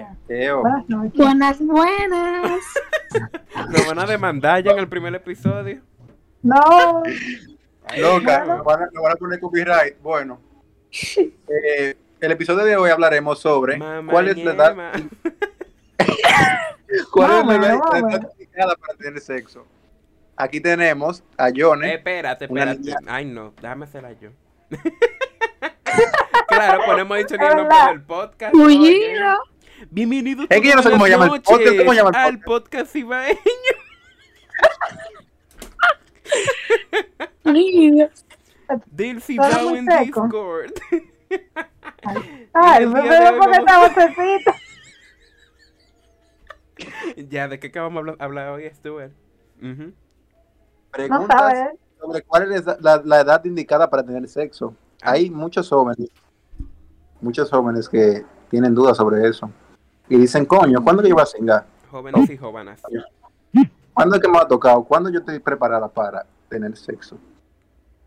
ya. Eo. Buenas noches. Buenas, buenas. Nos van a demandar ya en el primer episodio. No, Loca, me van, a, me van a poner copyright. Bueno, eh, el episodio de hoy hablaremos sobre Mamá cuál es la edad, cuál es la edad, indicada para tener sexo. Aquí tenemos a Johnny. Eh, espérate, espérate. Ay, no, déjame hacerla yo. claro, ponemos dicho ni el nombre del podcast. Bullido. Bienvenidos Es que yo no sé cómo llama el podcast, ¿cómo llama el al podcast ibaeño. Dow muy en. Discord. ay, el me esta vocecita. ya, ¿de qué acabamos de hablar, hablar hoy, Stuart? Ujú. No Preguntas sabes. sobre cuál es la, la edad indicada para tener sexo. Hay muchos jóvenes, muchos jóvenes que tienen dudas sobre eso. Y dicen, coño, ¿cuándo que yo voy a cingar? Jóvenes y jóvenes. ¿Cuándo es que me ha tocado? ¿Cuándo yo estoy preparada para tener sexo?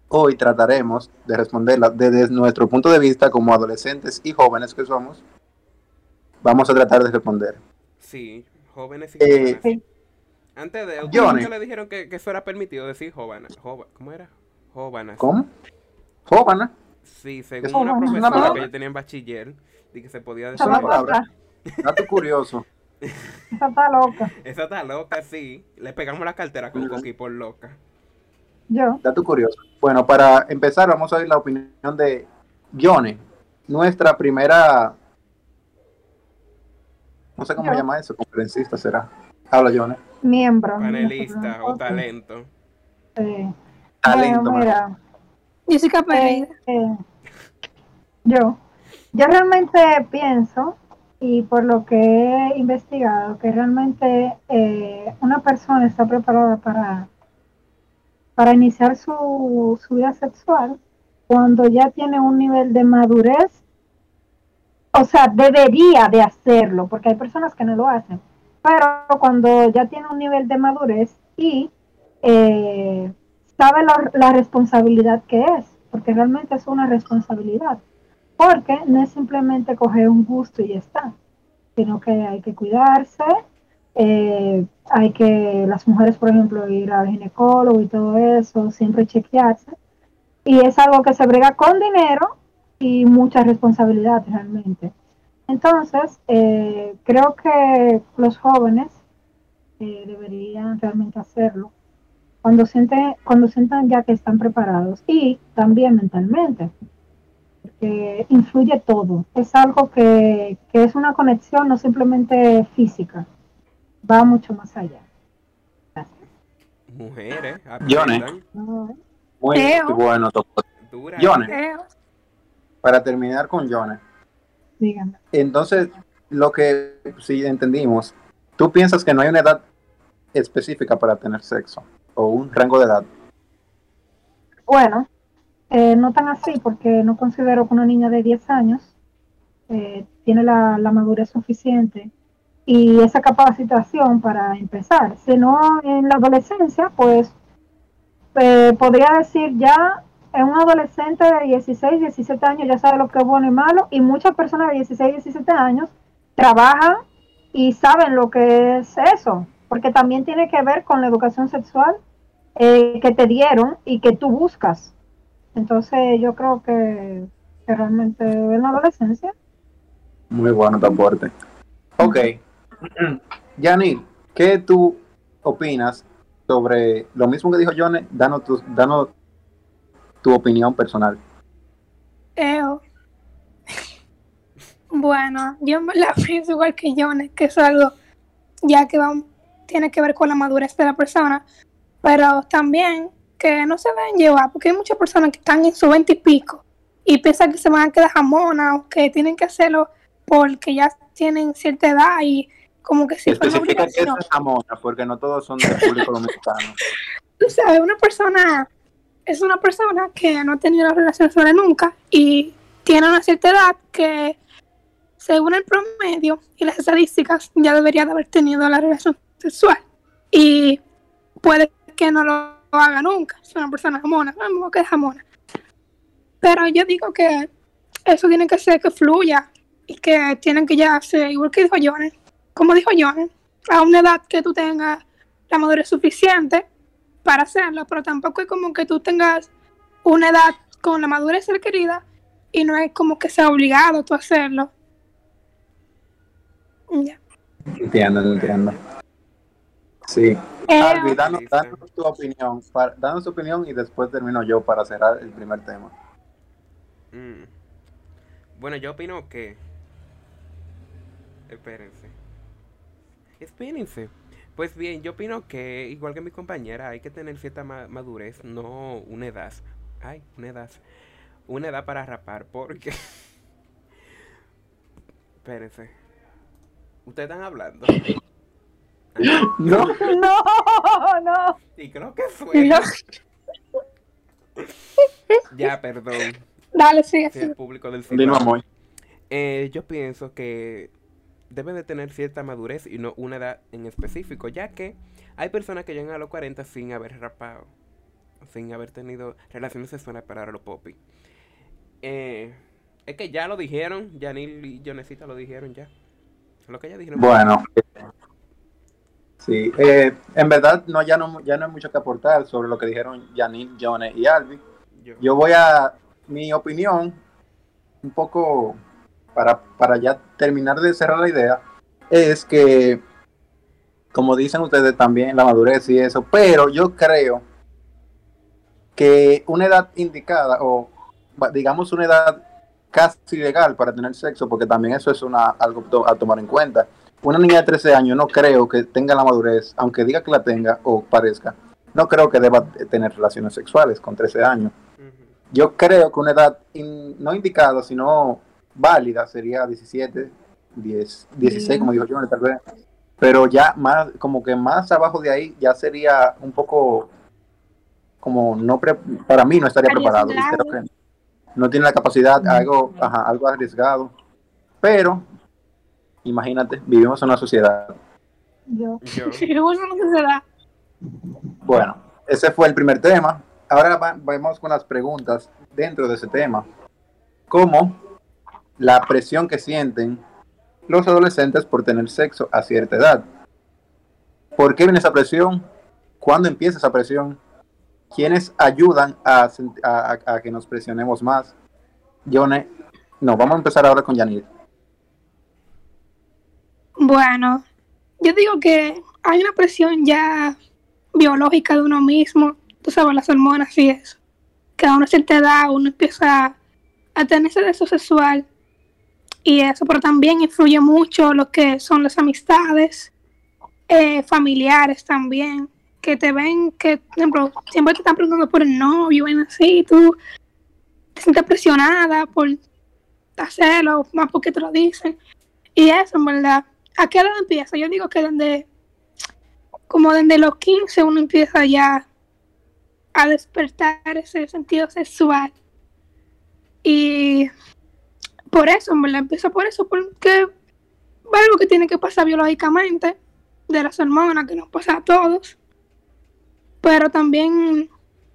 Hoy trataremos de responderla desde nuestro punto de vista como adolescentes y jóvenes que somos. Vamos a tratar de responder. Sí, jóvenes y Eh, jóvenes. Antes de ustedes le dijeron que, que eso era permitido decir jóvenes. ¿Cómo era? Jóvenes. ¿Cómo? Jóvenes. Sí, según una profesora que yo tenía en bachiller, y que se podía Es decir. palabra. Dato curioso. Esa está loca. Esa está loca, sí. Le pegamos la cartera con Coqui por loca. Yo. Dato curioso. Bueno, para empezar vamos a oír la opinión de Yone, nuestra primera, no sé cómo Yo. llama eso, conferencista será. Habla Yone. Miembro. Panelista o talento. Sí. Talento. Bueno, mira. Jessica Eh, eh, yo, yo realmente pienso, y por lo que he investigado, que realmente eh, una persona está preparada para, para iniciar su, su vida sexual cuando ya tiene un nivel de madurez, o sea, debería de hacerlo, porque hay personas que no lo hacen, pero cuando ya tiene un nivel de madurez y eh, sabe la, la responsabilidad que es, porque realmente es una responsabilidad, porque no es simplemente coger un gusto y ya está, sino que hay que cuidarse, eh, hay que, las mujeres, por ejemplo, ir al ginecólogo y todo eso, siempre chequearse, y es algo que se brega con dinero y mucha responsabilidad realmente. Entonces, eh, creo que los jóvenes eh, deberían realmente hacerlo cuando sienten, cuando sientan ya que están preparados y también mentalmente, porque influye todo. Es algo que, que es una conexión no simplemente física, va mucho más allá. Mujeres. Johnny. aprendan. ¿no? Muy bueno. Eh, para terminar con Yone. Díganme. Entonces, lo que sí entendimos, tú piensas que no hay una edad específica para tener sexo o un rango de edad. Bueno, eh, no tan así, porque no considero que una niña de 10 años eh, tiene la, madurez suficiente y esa capacitación para empezar. Sino en la adolescencia, pues eh, podría decir ya en un adolescente de 16, 17 años ya sabe lo que es bueno y malo y muchas personas de 16, 17 años trabajan y saben lo que es eso, porque también tiene que ver con la educación sexual eh, que te dieron y que tú buscas. Entonces yo creo que, que realmente en la adolescencia, Muy bueno tu aporte. Ok. Yanil, ¿qué tú opinas sobre lo mismo que dijo Johnny? Danos tu, danos tu opinión personal. Eo. Bueno, yo me la pienso igual que Jones, que es algo ya que va, tiene que ver con la madurez de la persona, pero también que no se deben llevar, porque hay muchas personas que están en su veinte y pico y piensan que se van a quedar jamonas o que tienen que hacerlo porque ya tienen cierta edad y como que si Especifica que es. Ramona, porque no todos son del público dominicano. tú sabes, una persona es una persona que no ha tenido una relación sexual nunca y tiene una cierta edad que, según el promedio y las estadísticas, ya debería de haber tenido la relación sexual. Y puede que no lo haga nunca, es una persona jamona, mismo que es jamona. Pero yo digo que eso tiene que ser que fluya y que tienen que ya hacer, igual que dijo Jones, como dijo Jones, a una edad que tú tengas la madurez suficiente para hacerlo, pero tampoco es como que tú tengas una edad con la madurez requerida y no es como que sea obligado tú hacerlo. Ya. Entiendo, entiendo. Sí. Eh, Albi, danos, danos tu opinión, para- danos tu opinión y después termino yo para cerrar el primer tema. Mm. Bueno, yo opino que. Espérense. Espérense. Pues bien, yo opino que, igual que mi compañera, hay que tener cierta ma- madurez, no una edad. Ay, una edad. Una edad para rapar, porque. Espérense. Ustedes están hablando. No, No, no. Y creo que fue. No. Ya, perdón. Dale, sigue, Sí, el público del continuamos. Eh, yo pienso que debe de tener cierta madurez y no una edad en específico, ya que hay personas que llegan a los 40 sin haber rapado, sin haber tenido relaciones sexuales para los popis. Eh, es que ya lo dijeron, Janil y Jonesita lo dijeron ya. Lo que ya dijeron. Bueno, sí, eh, en verdad no ya no ya no hay mucho que aportar sobre lo que dijeron Janine, Jones y Albi. yo. Voy a mi opinión un poco para, para ya terminar de cerrar la idea es que como dicen ustedes también la madurez y eso, pero yo creo que una edad indicada o digamos una edad casi legal para tener sexo, porque también eso es una algo a tomar en cuenta. Una niña de 13 años no creo que tenga la madurez, aunque diga que la tenga o parezca, no creo que deba tener relaciones sexuales con 13 años. Yo creo que una edad in- no indicada, sino válida sería 17, 10, 16, como dijo Johnny, tal vez. Pero ya más, como que más abajo de ahí, ya sería un poco como no pre- para mí no estaría preparado. no tiene la capacidad, algo, ajá, algo arriesgado. Pero, imagínate, vivimos en una sociedad. Yo. Bueno, no se da. Bueno, ese fue el primer tema. Ahora va- vamos con las preguntas dentro de ese tema. ¿Cómo la presión que sienten los adolescentes por tener sexo a cierta edad? ¿Por qué viene esa presión? ¿Cuándo empieza esa presión? ¿Quiénes ayudan a, sent- a- a- a que nos presionemos más? Yone, no, vamos a empezar ahora con Yanir. Bueno, yo digo que hay una presión ya biológica de uno mismo, tú sabes, las hormonas y eso. Que a una cierta edad uno empieza a tener ese deseo sexual y eso, pero también influye mucho lo que son las amistades, eh, familiares también, que te ven, que por ejemplo, siempre te están preguntando por el novio, y así, tú te sientes presionada por hacerlo, más porque te lo dicen. Y eso, en verdad, ¿a qué edad empieza? Yo digo que desde, como desde los 15 uno empieza ya a despertar ese sentido sexual. Y por eso, en verdad, empieza por eso, porque algo que tiene que pasar biológicamente, de las hormonas, que nos pasa a todos. Pero también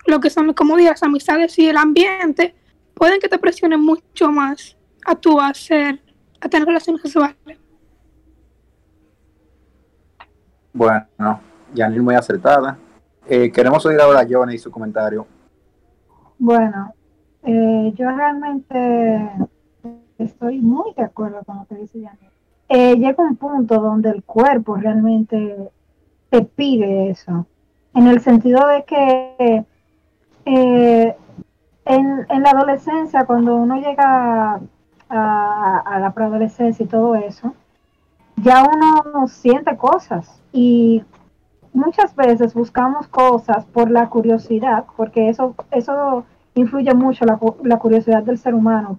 lo que son, como digo, las amistades y el ambiente, pueden que te presionen mucho más a tú hacer, a tener relaciones sexuales. Bueno, Yanir muy acertada. Eh, queremos oír ahora a Johnny y su comentario. Bueno, eh, yo realmente estoy muy de acuerdo con lo que dice Janet. Eh, llega un punto donde el cuerpo realmente te pide eso, en el sentido de que eh, en, en la adolescencia, cuando uno llega a la preadolescencia y todo eso, ya uno siente cosas y muchas veces buscamos cosas por la curiosidad, porque eso, eso influye mucho la, la curiosidad del ser humano.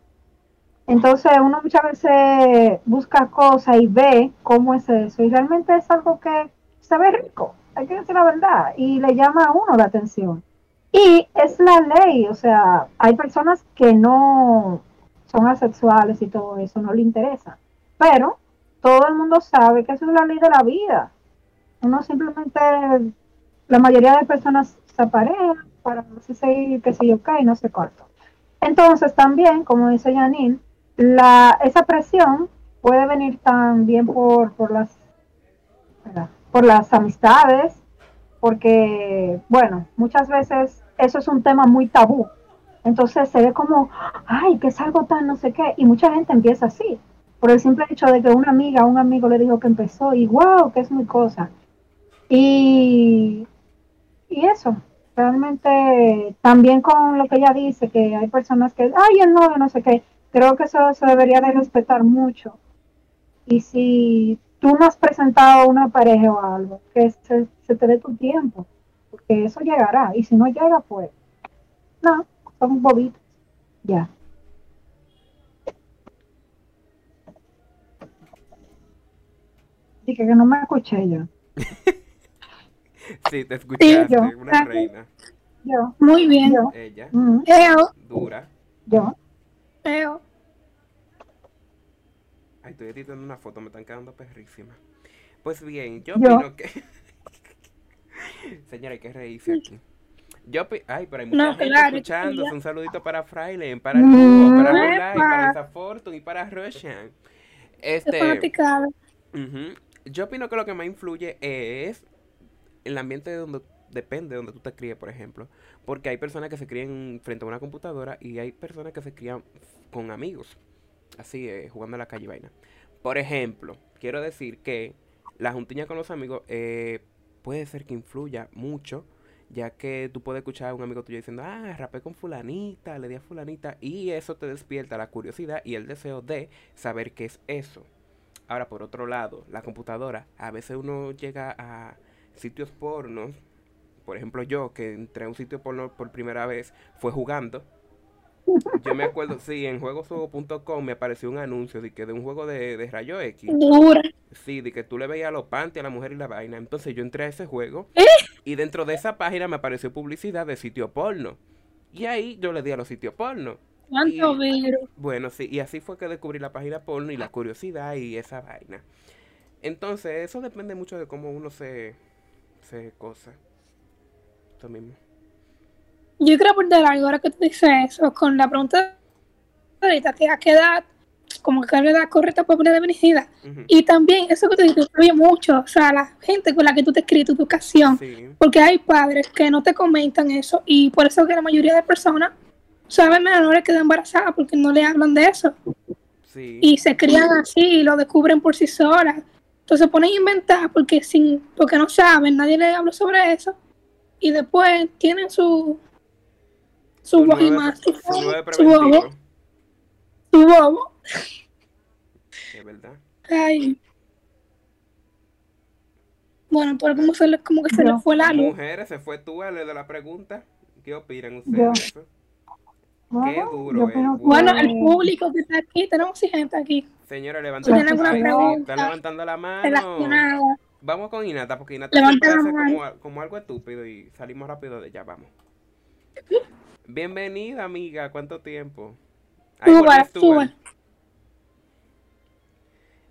Entonces uno muchas veces busca cosas y ve cómo es eso, y realmente es algo que se ve rico, hay que decir la verdad, y le llama a uno la atención. Y es la ley, o sea, hay personas que no son asexuales y todo eso, no le interesa, pero todo el mundo sabe que eso es la ley de la vida. Uno simplemente, la mayoría de personas se aparean para no sé si, que sé yo y no sé cuánto. Entonces también, como dice Janine, la, esa presión puede venir también por, por las por las amistades, porque, bueno, muchas veces eso es un tema muy tabú. Entonces se ve como, ay, que es algo tan no sé qué, y mucha gente empieza así, por el simple hecho de que una amiga un amigo le dijo que empezó, y wow, que es muy cosa. Y, y eso, realmente también con lo que ella dice, que hay personas que, ay, el novio, no sé qué, creo que eso se debería de respetar mucho. Y si tú no has presentado una pareja o algo, que se, te dé tu tiempo, porque eso llegará. Y si no llega, pues, no, son bobitos. Ya. Que no me escuché yo. sí, te escuchaste, una reina. Yo. Muy bien. Yo. Ella. Mm. Dura. Yo. Eo. Ay, estoy editando una foto, me están quedando perrísimas. Pues bien, yo, opino que. Señora, hay que reírse aquí. Yo Ay, pero hay mucha gente escuchando. Un saludito para Frailen, para el mm, para Rulay, para Esa Fortune y para Roshan. Este. Yo opino que lo que más influye es el ambiente de donde depende de donde tú te críes, por ejemplo. Porque hay personas que se crían frente a una computadora y hay personas que se crían con amigos así, eh, jugando a la calle vaina. Por ejemplo, quiero decir que la juntiña con los amigos eh, puede ser que influya mucho, ya que tú puedes escuchar a un amigo tuyo diciendo, ah, rapé con fulanita, le di a fulanita, y eso te despierta la curiosidad y el deseo de saber qué es eso. Ahora, por otro lado, la computadora, a veces uno llega a sitios pornos, por ejemplo yo, que entré a un sitio porno por primera vez, fue jugando, yo me acuerdo, sí, en juegosjuego.com me apareció un anuncio de que de un juego de, de rayo X. Dura. Sí, de que tú le veías los panties a la mujer y la vaina. Entonces yo entré a ese juego ¿Eh? y dentro de esa página me apareció publicidad de sitio porno. Y ahí yo le di a los sitios porno. ¿Cuánto Bueno, sí, y así fue que descubrí la página porno y la curiosidad y esa vaina. Entonces, eso depende mucho de cómo uno se, se cosa. Esto mismo. Yo quiero aportar algo ahora que tú dices eso, con la pregunta ahorita, que a qué edad, como que la edad correcta para poner de Y también eso que tú dices influye mucho, o sea, la gente con la que tú te escribes, tu educación, porque hay padres que no te comentan eso y por eso que la mayoría de personas saben menores que embarazadas porque no le hablan de eso. Y se crían así y lo descubren por sí solas. Entonces se ponen a inventar porque, sin, porque no saben, nadie le habla sobre eso. Y después tienen su, su más. Su bobo. Su bobo. Es verdad. Ay. Bueno, pero como, se le, como que se le fue la luz. Mujeres, se fue tú a de la pregunta. ¿Qué opinan ustedes eso? Qué duro. Bueno, el público que está aquí, tenemos gente aquí. Señora, levanta la mano. Está levantando la mano. Vamos con Inata, porque Inata parece como, como algo estúpido y salimos rápido de ella. Vamos. Bienvenida, amiga. ¿Cuánto tiempo?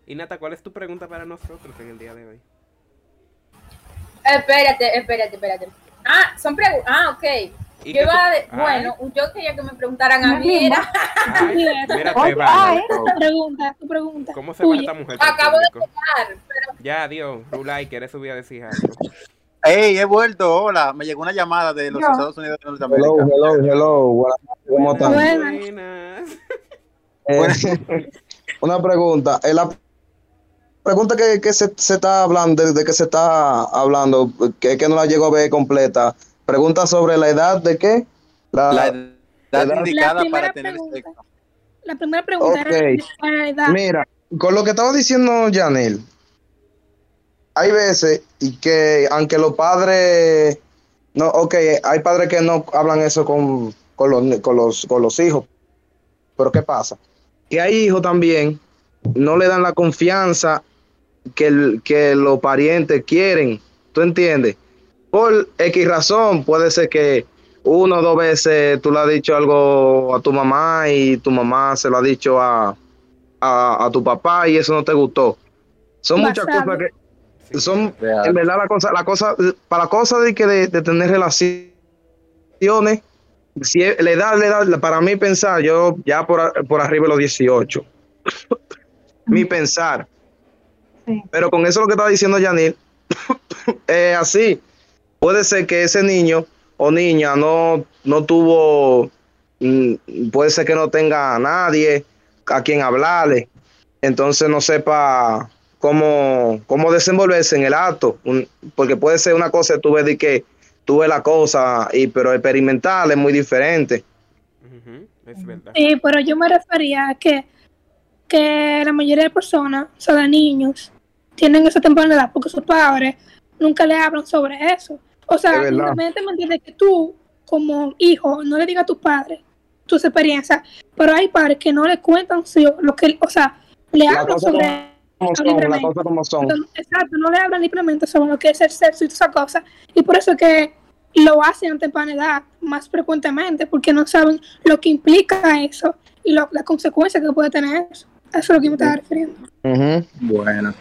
Y Nata, ¿cuál es tu pregunta para nosotros en el día de hoy? Espérate, espérate, espérate. Ah, son preguntas. Ah, ok. Yo iba de... Bueno, yo quería que me preguntaran a mí. Era... mira, tu pregunta, tu pregunta. ¿Cómo se va esta mujer? Acabo de llegar. Pero... Ya, Dios. Rulay, ¿quieres subir a decir algo? Hey, he vuelto. Hola, me llegó una llamada de los Estados Unidos de Norteamérica. Hello, hello, hello. ¿Cómo están? Buenas. Eh, una pregunta. Eh, la pregunta que, que se, se, está hablando, de, que se está hablando, que, que no la llego a ver completa. Pregunta sobre la edad de qué? La, la edad, indicada para tener sexo. La primera pregunta era la edad. Mira, con lo que estaba diciendo Janel, hay veces y que aunque los padres, no, ok, hay padres que no hablan eso con, con, los, con, los, con los hijos, pero ¿qué pasa? Que hay hijos también, no le dan la confianza que, que los parientes quieren, ¿tú entiendes? Por X razón, puede ser que uno o dos veces tú le has dicho algo a tu mamá y tu mamá se lo ha dicho a, a, tu papá y eso no te gustó. Son muchas cosas que son, en verdad, la cosa, la cosa, para la cosa de que de, tener relaciones, si la edad, la edad, para mí pensar, yo ya por, por arriba de los 18. Mi pensar. Pero con eso lo que estaba diciendo Yanil, es así. Puede ser que ese niño o niña no, no tuvo, mm, puede ser que no tenga a nadie a quien hablarle, entonces no sepa cómo, cómo desenvolverse en el acto, porque puede ser una cosa, tú ves de que tuve la cosa, y, pero experimental es muy diferente. Sí, pero yo me refería a que, que la mayoría de personas, o sea, de niños, tienen esa temporada porque sus padres nunca le hablan sobre eso. O sea, simplemente me entiendes que tú, como hijo, no le digas a tus padres tus experiencias, pero hay padres que no le cuentan lo que, o sea, le hablan sobre como son. Exacto, no le hablan libremente sobre lo que es el sexo y todas esas cosas. Y por eso que lo hacen a temprana edad más frecuentemente, porque no saben lo que implica eso y lo, las consecuencias que puede tener eso. Eso es lo que me estaba refiriendo. Bueno.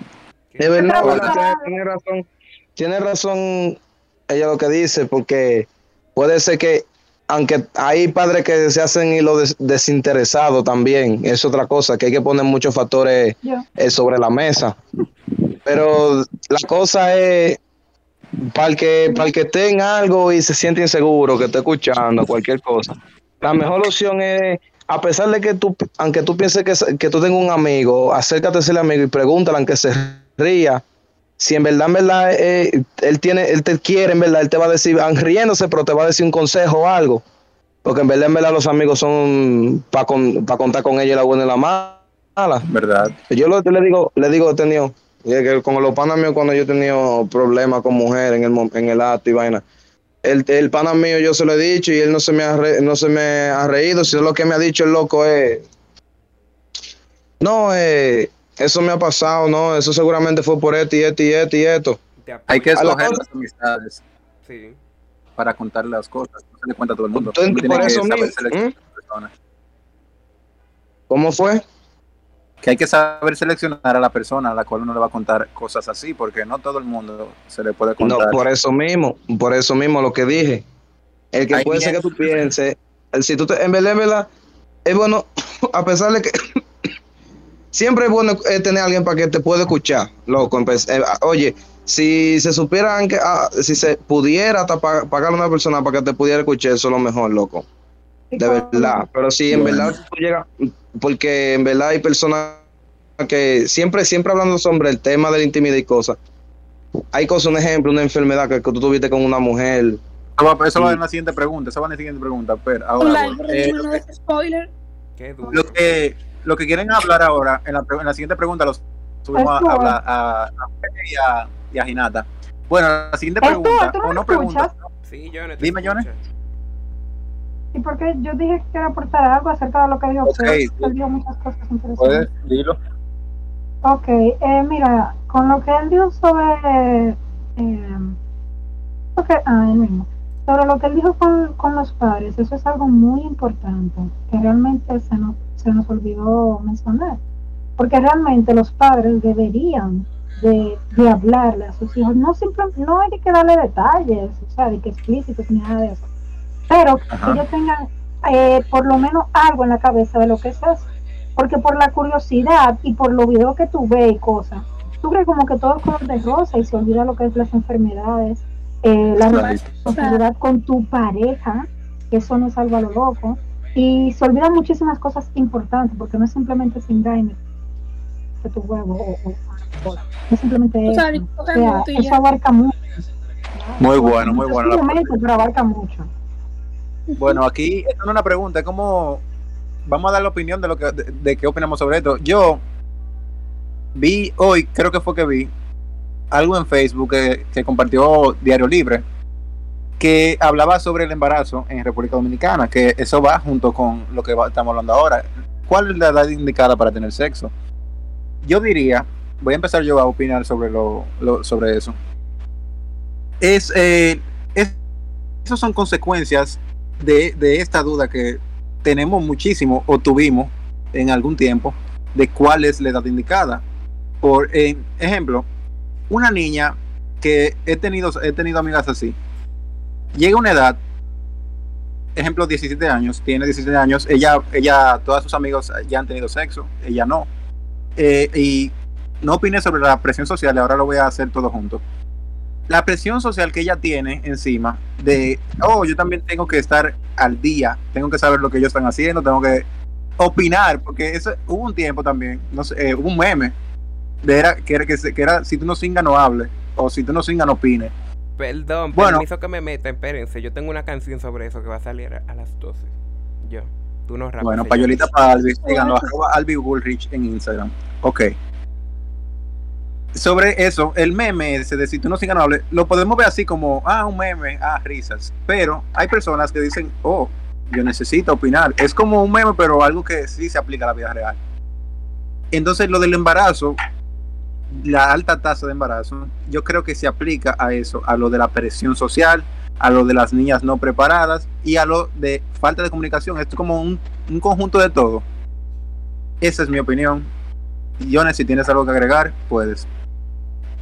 De verdad, tiene razón. Tiene razón ella lo que dice, porque puede ser que, aunque hay padres que se hacen y lo desinteresado también, es otra cosa, que hay que poner muchos factores eh, sobre la mesa. Pero la cosa es, para el que, para el que esté en algo y se siente inseguro, que esté escuchando cualquier cosa, la mejor opción es a pesar de que tú, aunque tú pienses que, que tú tengas un amigo, acércate a ese amigo y pregúntale, aunque se ría, si en verdad, en verdad, eh, él tiene, él te quiere, en verdad, él te va a decir, riéndose, pero te va a decir un consejo o algo. Porque en verdad, en verdad, los amigos son para contar con ellos la buena y la mala. ¿Verdad? Yo lo, le digo, le digo, he tenido, que con los panas míos, cuando yo he tenido problemas con mujeres en el, en el acto y vaina, el, el pana mío yo se lo he dicho y él no se me ha, no se me ha reído, sino lo que me ha dicho el loco es, no, eh, eso me ha pasado, ¿no? Eso seguramente fue por esto y esto y esto y esto. Hay que escoger las amistades. Sí. Para contar las cosas. No se le cuenta a todo el mundo. por eso ¿Mm? ¿Cómo fue? Que hay que saber seleccionar a la persona a la cual uno le va a contar cosas así, porque no todo el mundo se le puede contar. No, por eso mismo, por eso mismo lo que dije. El que puede ser que tú pienses, si tú te, en verdad, en verdad, es bueno, a pesar de que siempre es bueno eh, tener a alguien para que te pueda escuchar, loco. Eh, oye, si se supieran que, ah, si se pudiera pagar a una persona para que te pudiera escuchar, eso es lo mejor, loco. De verdad. Pero si en verdad tú llegas, porque en verdad hay personas que siempre, siempre hablando sobre el tema de la intimidad y cosas. Hay cosas, un ejemplo, una enfermedad que, tú tuviste con una mujer. Eso va, en la siguiente pregunta, eso va en la siguiente pregunta. Pero ahora, eh, spoiler. Lo que, lo que quieren hablar ahora, en la, en la siguiente pregunta, los subimos a, hablar a, a, y, a, y a Ginata. Bueno, la siguiente pregunta, o no pregunta. Sí, yo Dime, Jones. Y porque yo dije que quiero aportar algo acerca de lo que dijo okay, él dijo muchas cosas interesantes. Puedes, dilo. Ok, eh, mira, con lo que él dijo sobre. Eh, okay, ah, él mismo. Sobre lo que él dijo con, con los padres, eso es algo muy importante, que realmente se nos se nos olvidó mencionar. Porque realmente los padres deberían de, de hablarle a sus hijos, no simplemente, no hay que darle detalles, o sea, de que explícitos ni nada de eso, pero que ellos tengan eh, por lo menos algo en la cabeza de lo que es eso. Porque por la curiosidad y por los videos que tú ves y cosas, tú crees como que todo es color de rosa y se olvida lo que es las enfermedades, eh, la responsabilidad con tu pareja, que eso no es algo a lo loco, y se olvidan muchísimas cosas importantes, porque no es simplemente sin de tu huevo o, o, no es simplemente eso. O sea, eso abarca mucho. Muy bueno, muy bueno. pero abarca mucho. Bueno, aquí es una pregunta, ¿cómo vamos a dar la opinión de lo que de, qué opinamos sobre esto? Yo vi hoy, creo que fue que vi algo en Facebook que, que compartió Diario Libre que hablaba sobre el embarazo en República Dominicana, que eso va junto con lo que estamos hablando ahora. ¿Cuál es la edad indicada para tener sexo? Yo diría, voy a empezar yo a opinar sobre, lo, sobre eso. Es, eh, es, esas son consecuencias de, de esta duda que tenemos muchísimo o tuvimos en algún tiempo de cuál es la edad indicada. Por ejemplo, una niña que he tenido, he tenido amigas así, llega una edad ejemplo, 17 años, tiene 17 años, ella, ella, todos sus amigos ya han tenido sexo, ella no. Eh, y no opine sobre la presión social, ahora lo voy a hacer todo junto. La presión social que ella tiene encima de, oh, yo también tengo que estar al día, tengo que saber lo que ellos están haciendo, tengo que opinar, porque eso, hubo un tiempo también, no eh, hubo un meme de era, que, era, que, era si tú no singas no hables, o si tú no singas no opines. Perdón, bueno, permiso que me meta, espérense, yo tengo una canción sobre eso que va a salir a las 12. Yo, tú no Bueno, payolita para Albi, díganlo, arroba Albi Bullrich en Instagram. Ok. Sobre eso, el meme ese de si tú no hables, lo podemos ver así como, ah, un meme, ah, risas. Pero hay personas que dicen, oh, yo necesito opinar. Es como un meme, pero algo que sí se aplica a la vida real. Entonces, lo del embarazo, la alta tasa de embarazo, yo creo que se aplica a eso, a lo de la presión social, a lo de las niñas no preparadas y a lo de falta de comunicación. Esto es como un, un conjunto de todo. Esa es mi opinión. Jones, si tienes algo que agregar, puedes.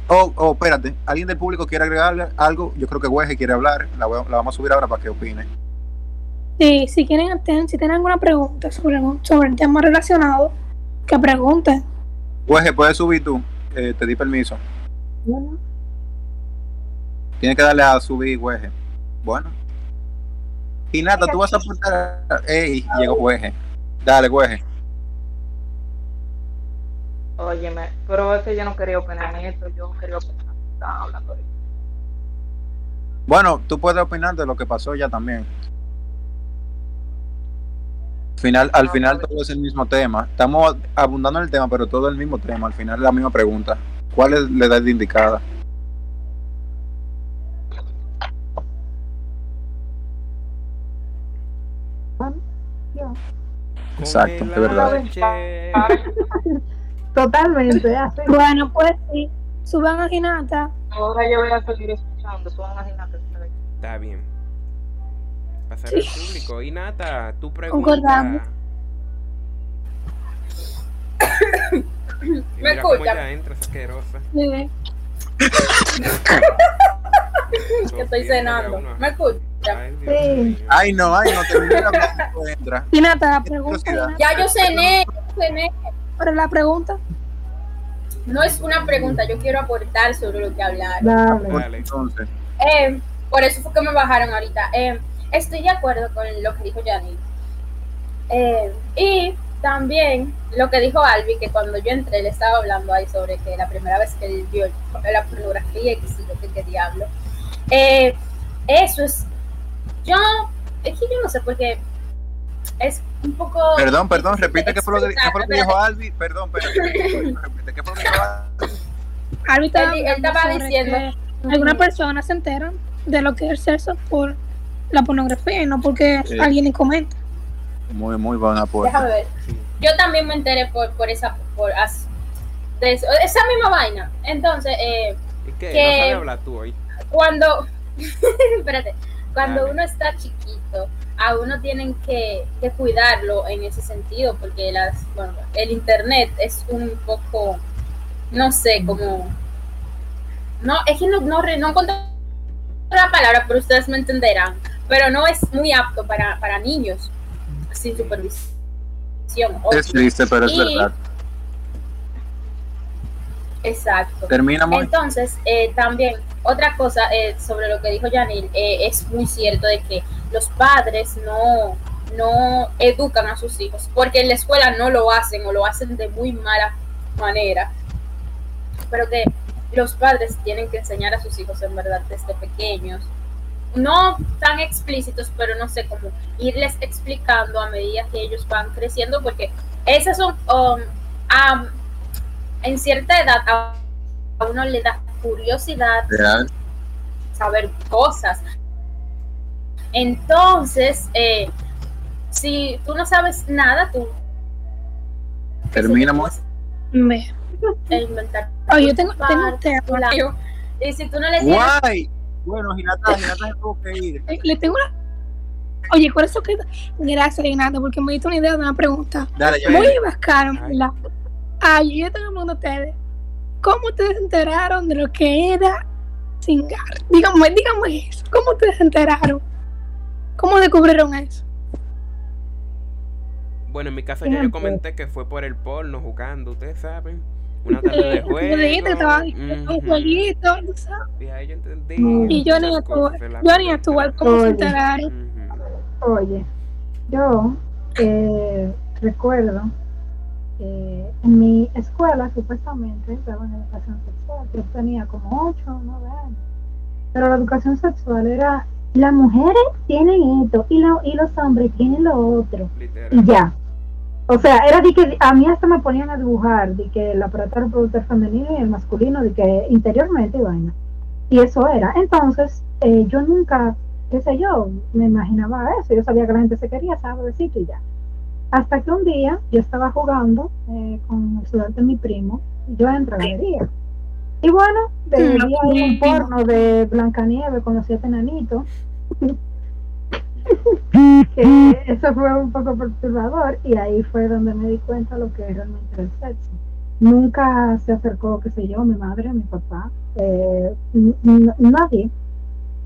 Oh, oh, espérate, ¿alguien del público quiere agregar algo? Yo creo que Weje quiere hablar. La, la vamos a subir ahora para que opine. Sí, si quieren, si tienen alguna pregunta sobre, sobre el tema relacionado, que pregunten. Pues puedes subir tú, eh, te di permiso. Bueno. Tienes que darle a subir, Weje. Bueno. Y nada, tú vas a apuntar. Ey, llegó Weje. Dale, Weje. Óyeme, pero es que yo no quería opinar en esto, yo quería opinar. Estaba hablando ahorita. Bueno, tú puedes opinar de lo que pasó ya también. Final, al final todo es el mismo tema. Estamos abundando en el tema, pero todo el mismo tema. Al final es la misma pregunta. ¿Cuál es la edad indicada? Exacto, de verdad. Totalmente. Bueno, pues sí. Suban a Ginata. Ahora yo voy a seguir escuchando. Suban a Ginata. Está bien pasar al público. Y Nata, tu pregunta. Me escucha. Ya entras asquerosa. Sí. que estoy cenando. ¿Me escucha? Sí. Ay, no, ay, no, termina entra. Y Nata, la pregunta. Ya yo cené, cené. Pero la pregunta. No es una pregunta, yo quiero aportar sobre lo que hablaron. Dale. Entonces. Eh, por eso fue que me bajaron ahorita. Eh, estoy de acuerdo con lo que dijo Janine. Eh, y también lo que dijo Albi, que cuando yo entré le estaba hablando ahí sobre que la primera vez que él vio la pornografía y que si yo qué diablo. Eh, eso es, yo, es que yo no sé porque es un poco... Perdón, perdón, repite qué fue lo que, dijo Albi, perdón, pero repite qué fue lo que dijo Albi. Albi estaba, diciendo... Algunas personas se enteran de lo que es sexo por la pornografía y no porque alguien comenta. Muy, muy buena aporte. Déjame ver. Yo también me enteré por, por esa, por de esa misma vaina. Entonces, eh, qué? Que no hablar tú hoy. Cuando, espérate, cuando uno está chiquito, a uno tienen que, que, cuidarlo en ese sentido, porque las, bueno, el internet es un poco, no sé, como, no, es que no, no, no encontré la palabra, pero ustedes me entenderán pero no es muy apto para, para niños sin supervisión. Es triste, pero es verdad. Exacto. Termina Entonces, eh, también, otra cosa eh, sobre lo que dijo Janil, eh, es muy cierto de que los padres no, no educan a sus hijos, porque en la escuela no lo hacen o lo hacen de muy mala manera. Pero que los padres tienen que enseñar a sus hijos en verdad desde pequeños no tan explícitos, pero no sé cómo irles explicando a medida que ellos van creciendo, porque esas son, um, en cierta edad, a, uno le da curiosidad saber cosas. Entonces, eh, si tú no sabes nada, tú... Terminamos. Me. Inventar. Oh, yo tengo, tengo Y si tú no le tienes... Bueno, Ginata, Ginata se tuvo que ir. Eh, le tengo una. Oye, por eso que. Gracias, Ginata, porque me diste una idea de una pregunta. Dale, Muy bacano, ¿verdad? Ay, yo tengo pregunta a ustedes. ¿Cómo ustedes se enteraron de lo que era cingar? Díganme, díganme eso. ¿Cómo ustedes se enteraron? ¿Cómo descubrieron eso? Bueno, en mi caso ya yo comenté que fue por el porno jugando, ustedes saben. Una tarde de Eh, juego. yo dijiste que estaba diciendo un ujú. jueguito, tú sabes. Y ahí yo entendí. Y yo ni la yo ni estuve, ¿cómo se Oye. yo eh, recuerdo que en mi escuela supuestamente daban educación sexual. Yo tenía como 8 o 9 años. Pero la educación sexual era, las mujeres tienen esto y, lo- y los hombres tienen lo otro. Y Literal. ya. O sea, era de que a mí hasta me ponían a dibujar de que el aparato reproductor femenino y el masculino, de que interiormente y vaina. Y eso era. Entonces, eh, yo nunca, qué sé yo, me imaginaba eso. Yo sabía que la gente se quería, sabecito y ya. Hasta que un día yo estaba jugando eh, con el celular de mi primo y yo entro a la galería. Y bueno, ahí un porno de Blancanieves con los siete enanitos. Que eso fue un poco perturbador y ahí fue donde me di cuenta lo que realmente era el sexo. Nunca se acercó, qué sé yo, mi madre, mi papá, eh, nadie.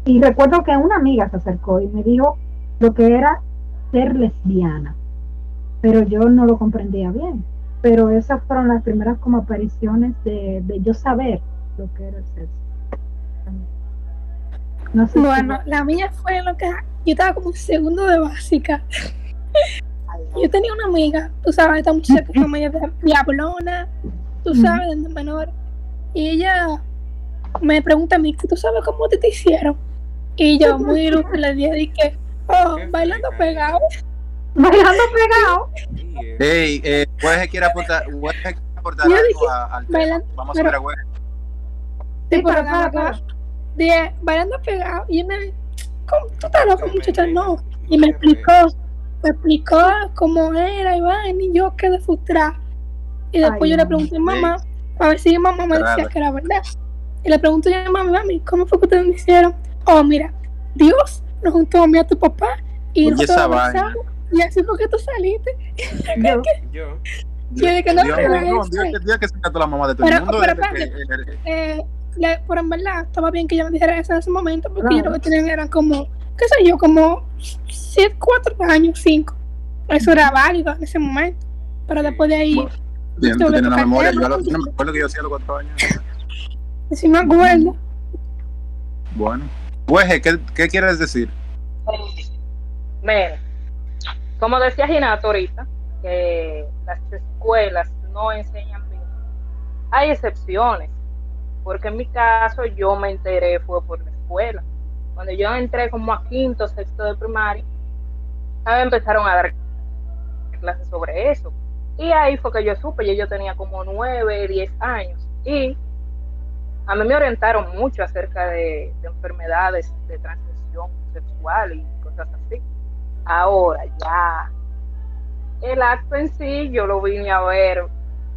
Y recuerdo que una amiga se acercó y me dijo lo que era ser lesbiana, pero yo no lo comprendía bien. Pero esas fueron las primeras como apariciones de, de yo saber lo que era el sexo. No sé si- Bueno, la mía fue lo que yo estaba como en segundo de básica. Yo tenía una amiga, tú sabes, esta muchacha que fue medio de- diablona, tú sabes, de menor. Y ella me pregunta a mí, ¿tú sabes cómo te, te hicieron? Y yo muy ilusa le dije, dije, oh, bailando pegado. bailando pegado. Y, eh, Hey, eh, Weje quiere aportar, quiere aportar algo dije, a- al tema. bailando, Vamos pero- a ver a Weje. Sí, Sí, pero pero Dije, bailando pegado. Y él me dijo, ¿cómo tú estás loco, muchacha? No. Y me explicó, me explicó cómo era y vaina, y yo quedé frustrada. Y después Ay, yo le pregunté a mamá, a ver si mi mamá me decía Claro. que era verdad. Y le pregunté a mi mamá, mami, ¿cómo fue que ustedes me hicieron? Oh, mira, Dios nos juntó a mí y a tu papá y Oye, nosotros besamos, y así fue que tú saliste. Yo, Yo. Yo dije que no, Dios, pero no, eso Dios, es. que- Dios que se cató la mamá de todo el Pero- mundo. pero espérate. eh, Le- pero en verdad estaba bien que ella me dijera eso en ese momento, porque Claro. yo lo que tenían eran como, qué sé yo, como siete, cuatro años, cinco. Eso era válido en ese momento. Pero después de ahí, Bueno. Bien, tú tienes una memoria. Yo, a cambiarlo. los- yo no me acuerdo que yo hacía a los cuatro años. sí me acuerdo. Bueno. Weje, ¿qué, ¿qué quieres decir? Miren, como decía Ginato ahorita, que las escuelas no enseñan bien, hay excepciones, porque en mi caso yo me enteré fue por la escuela. Cuando yo entré como a quinto, sexto de primaria, a empezaron a dar clases sobre eso. Y ahí fue que yo supe, ya yo tenía como nueve, diez años. Y a mí me orientaron mucho acerca de, de enfermedades de transmisión sexual y cosas así. Ahora ya el acto en sí yo lo vine a ver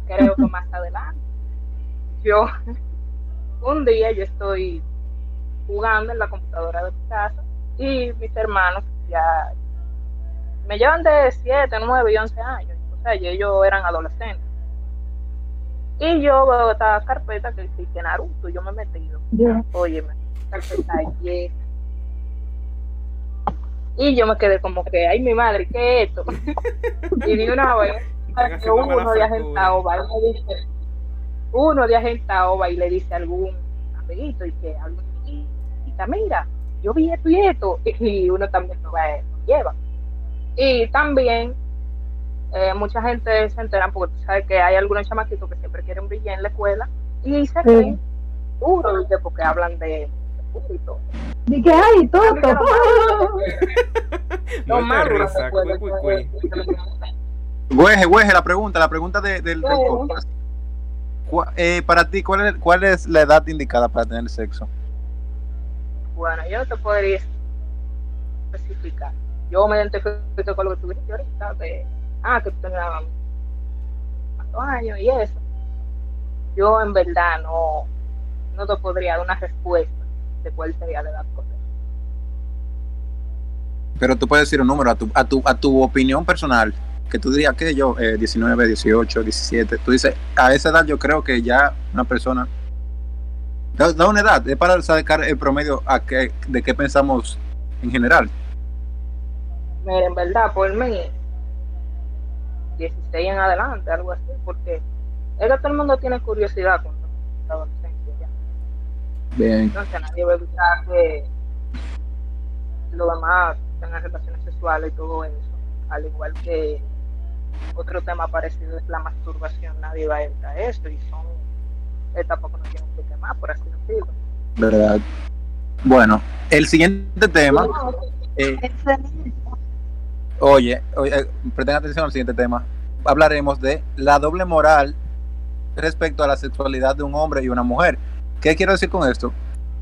creo que más adelante. Yo un día yo estoy jugando en la computadora de mi casa y mis hermanos ya me llevan de 7, 9 y 11 años. O sea, ellos eran adolescentes. Y yo veo esta carpeta que dice que Naruto, yo me he metido. Óyeme, carpeta llena. Y yo me quedé como que, ay, mi madre, ¿qué es esto? y de una vez, uno de agentado va y le dice, uno de agentado va y le dice a algún amiguito y que algún amiguita, mira, yo vi esto y esto, y uno también lo, va, lo lleva. Y también eh, mucha gente se enteran porque tú sabes que hay algunos chamaquitos que siempre quieren brillar en la escuela y se creen duro, ¿viste? porque hablan de y todo. dije, ay, Toto. Lo Muerte más. Weje, Weje, la pregunta, la pregunta de- del, del Sí. podcast. Eh, para ti, ¿cuál es, ¿cuál es la edad indicada para tener sexo? Bueno, yo no te podría especificar. Yo me identifico con lo que tú dijiste ahorita, de, ah, que tú tenías años y eso. Yo en verdad no, no te podría dar una respuesta de cuál sería la edad correcta. Pero tú puedes decir un número a tu, a tu, a tu opinión personal, que tú dirías que yo, eh, 19, 18, 17, tú dices, a esa edad yo creo que ya una persona, da, da una edad, es para sacar el promedio a qué, de qué pensamos en general. Miren, en verdad, por mí, 16 en adelante, algo así, porque es que todo el mundo tiene curiosidad con la adolescencia ya. Bien. Entonces nadie va a evitar que los demás tengan relaciones sexuales y todo eso. Al igual que otro tema parecido es la masturbación, nadie va a evitar eso y son etapas que no tienen que quemar, por así decirlo. ¿Verdad? Bueno, el siguiente tema. eh. Oye, oye, eh, presten atención al siguiente tema. Hablaremos de la doble moral respecto a la sexualidad de un hombre y una mujer. ¿Qué quiero decir con esto?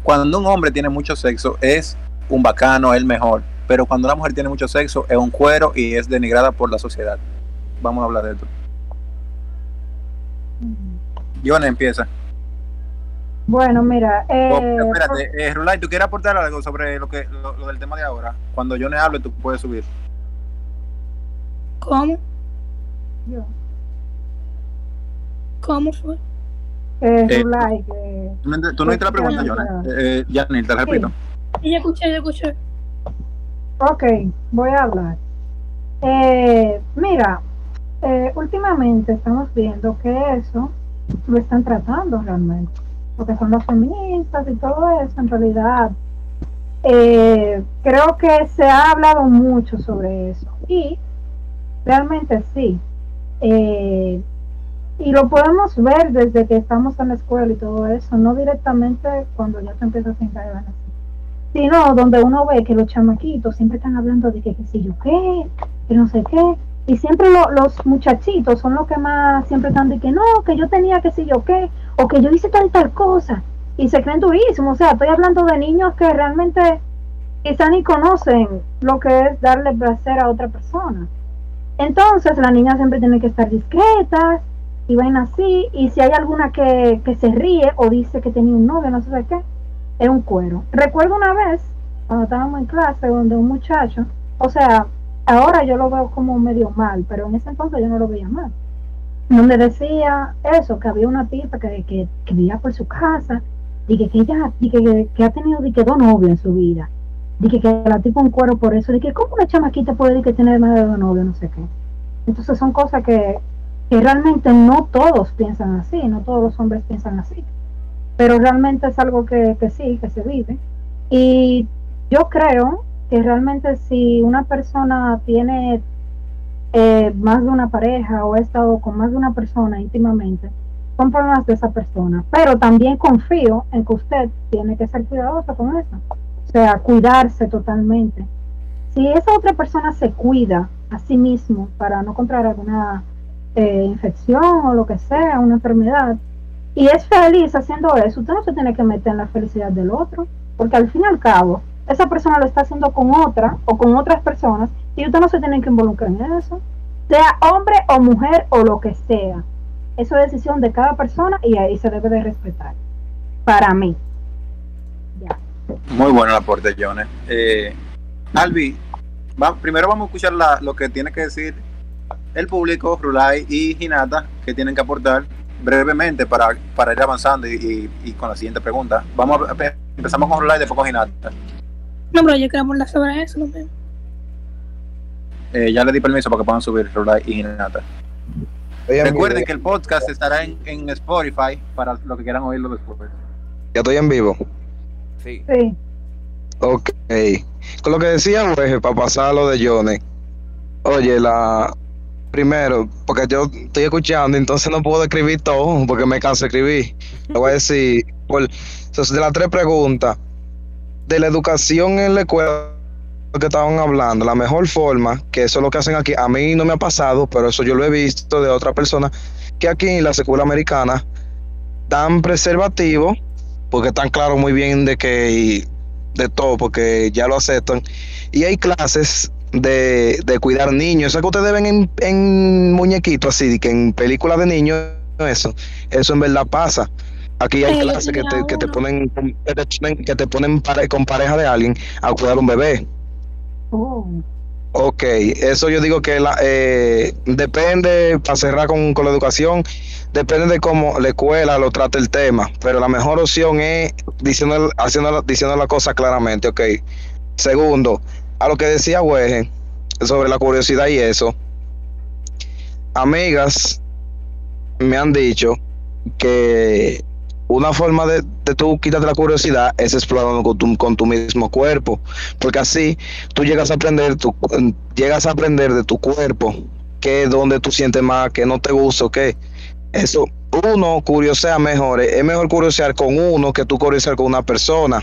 Cuando un hombre tiene mucho sexo es un bacano, el mejor. Pero cuando una mujer tiene mucho sexo es un cuero y es denigrada por la sociedad. Vamos a hablar de esto. Johnny empieza. Bueno, mira, Oh, eh, espérate, eh, Rulay, ¿tú quieres aportar algo sobre lo que lo, lo del tema de ahora? Cuando Johnny hable, tú puedes subir. ¿Cómo? yo, ¿Cómo fue? eh, Eh, Rulay, ¿Tú no tú no oíste la pregunta, Johnny? Eh, eh, te la repito. Y yo escuché, yo escuché. Ok, voy a hablar. Eh, mira, eh, últimamente estamos viendo que eso lo están tratando realmente, porque son las feministas y todo eso, en realidad. eh, creo que se ha hablado mucho sobre eso y realmente sí. Eh, y lo podemos ver desde que estamos en la escuela y todo eso, no directamente cuando ya te empiezas a así sino donde uno ve que los chamaquitos siempre están hablando de que qué sé yo qué, que no sé qué, y siempre lo- los muchachitos son los que más siempre están de que no, que yo tenía que sé yo qué, o que yo hice tal tal cosa, y se creen durísimo, o sea, estoy hablando de niños que realmente quizá ni conocen lo que es darle placer a otra persona. Entonces las niñas siempre tienen que estar discretas y van así, y si hay alguna que, que se ríe o dice que tenía un novio, no sé qué, es un cuero. Recuerdo una vez, cuando estábamos en clase, donde un muchacho, o sea, ahora yo lo veo como medio mal, pero en ese entonces yo no lo veía mal. Donde decía eso, que había una tipa que, que, que vivía por su casa, y que, que ella, que, que, ha tenido y dos novios en su vida. Dije que la tipa un cuero por eso, que cómo una chamaquita puede de que tener más de dos novios, no sé qué. Entonces son cosas que, que realmente no todos piensan así, no todos los hombres piensan así pero realmente es algo que, que sí, que se vive. Y yo creo que realmente si una persona tiene eh, más de una pareja o ha estado con más de una persona íntimamente, son problemas de esa persona. Pero también confío en que usted tiene que ser cuidadoso con eso. O sea, cuidarse totalmente. Si esa otra persona se cuida a sí mismo para no contraer alguna eh, infección o lo que sea, una enfermedad, y es feliz haciendo eso, usted no se tiene que meter en la felicidad del otro, porque al fin y al cabo, esa persona lo está haciendo con otra o con otras personas y usted no se tiene que involucrar en eso, sea hombre o mujer o lo que sea. Eso es decisión de cada persona y ahí se debe de respetar. Para mí. Ya. Muy bueno el aporte, Johnny. Eh, Albi, primero vamos a escuchar lo que tiene que decir el público, Rulay y Hinata, que tienen que aportar brevemente para, para ir avanzando y, con la siguiente pregunta. Vamos a, pe- empezamos con Rulay y después con Hinata. No, pero yo quería hablar sobre eso. No, me- Eh, ya le di permiso para que puedan subir Rulay y Hinata. Recuerden que el podcast estará en, en Spotify para los que quieran oírlo después. Ya estoy en vivo. Sí. Sí. Ok. Con lo que decía, pues, para pasar a lo de Johnny. Oye, la. Primero, porque yo estoy escuchando, entonces no puedo escribir todo, porque me canso de escribir. Te voy a decir, por, entonces, de las tres preguntas, de la educación en la escuela que estaban hablando, la mejor forma, que eso es lo que hacen aquí, a mí no me ha pasado, pero eso yo lo he visto de otra persona, que aquí en la escuela americana dan preservativo, porque están claros muy bien de que de todo, porque ya lo aceptan. Y hay clases de, de cuidar niños, eso que ustedes ven en, en muñequitos así, que en películas de niños, eso, eso en verdad pasa. Aquí hay clases que te, que te ponen, que te ponen, que te ponen pare- con pareja de alguien a cuidar un bebé. Oh. Ok, eso yo digo que la, eh, depende, para cerrar con, con la educación, depende de cómo la escuela lo trate el tema, pero la mejor opción es diciendo, haciendo, diciendo la cosa claramente, ok. Segundo, a lo que decía Weje, sobre la curiosidad y eso, amigas me han dicho que una forma de, de tú quitarte la curiosidad es explorando con tu, con tu mismo cuerpo, porque así tú llegas a aprender, llegas a aprender de tu cuerpo, es donde tú sientes más, que no te gusta, que eso, uno curiosea mejor, es mejor curiosear con uno que tú curiosear con una persona,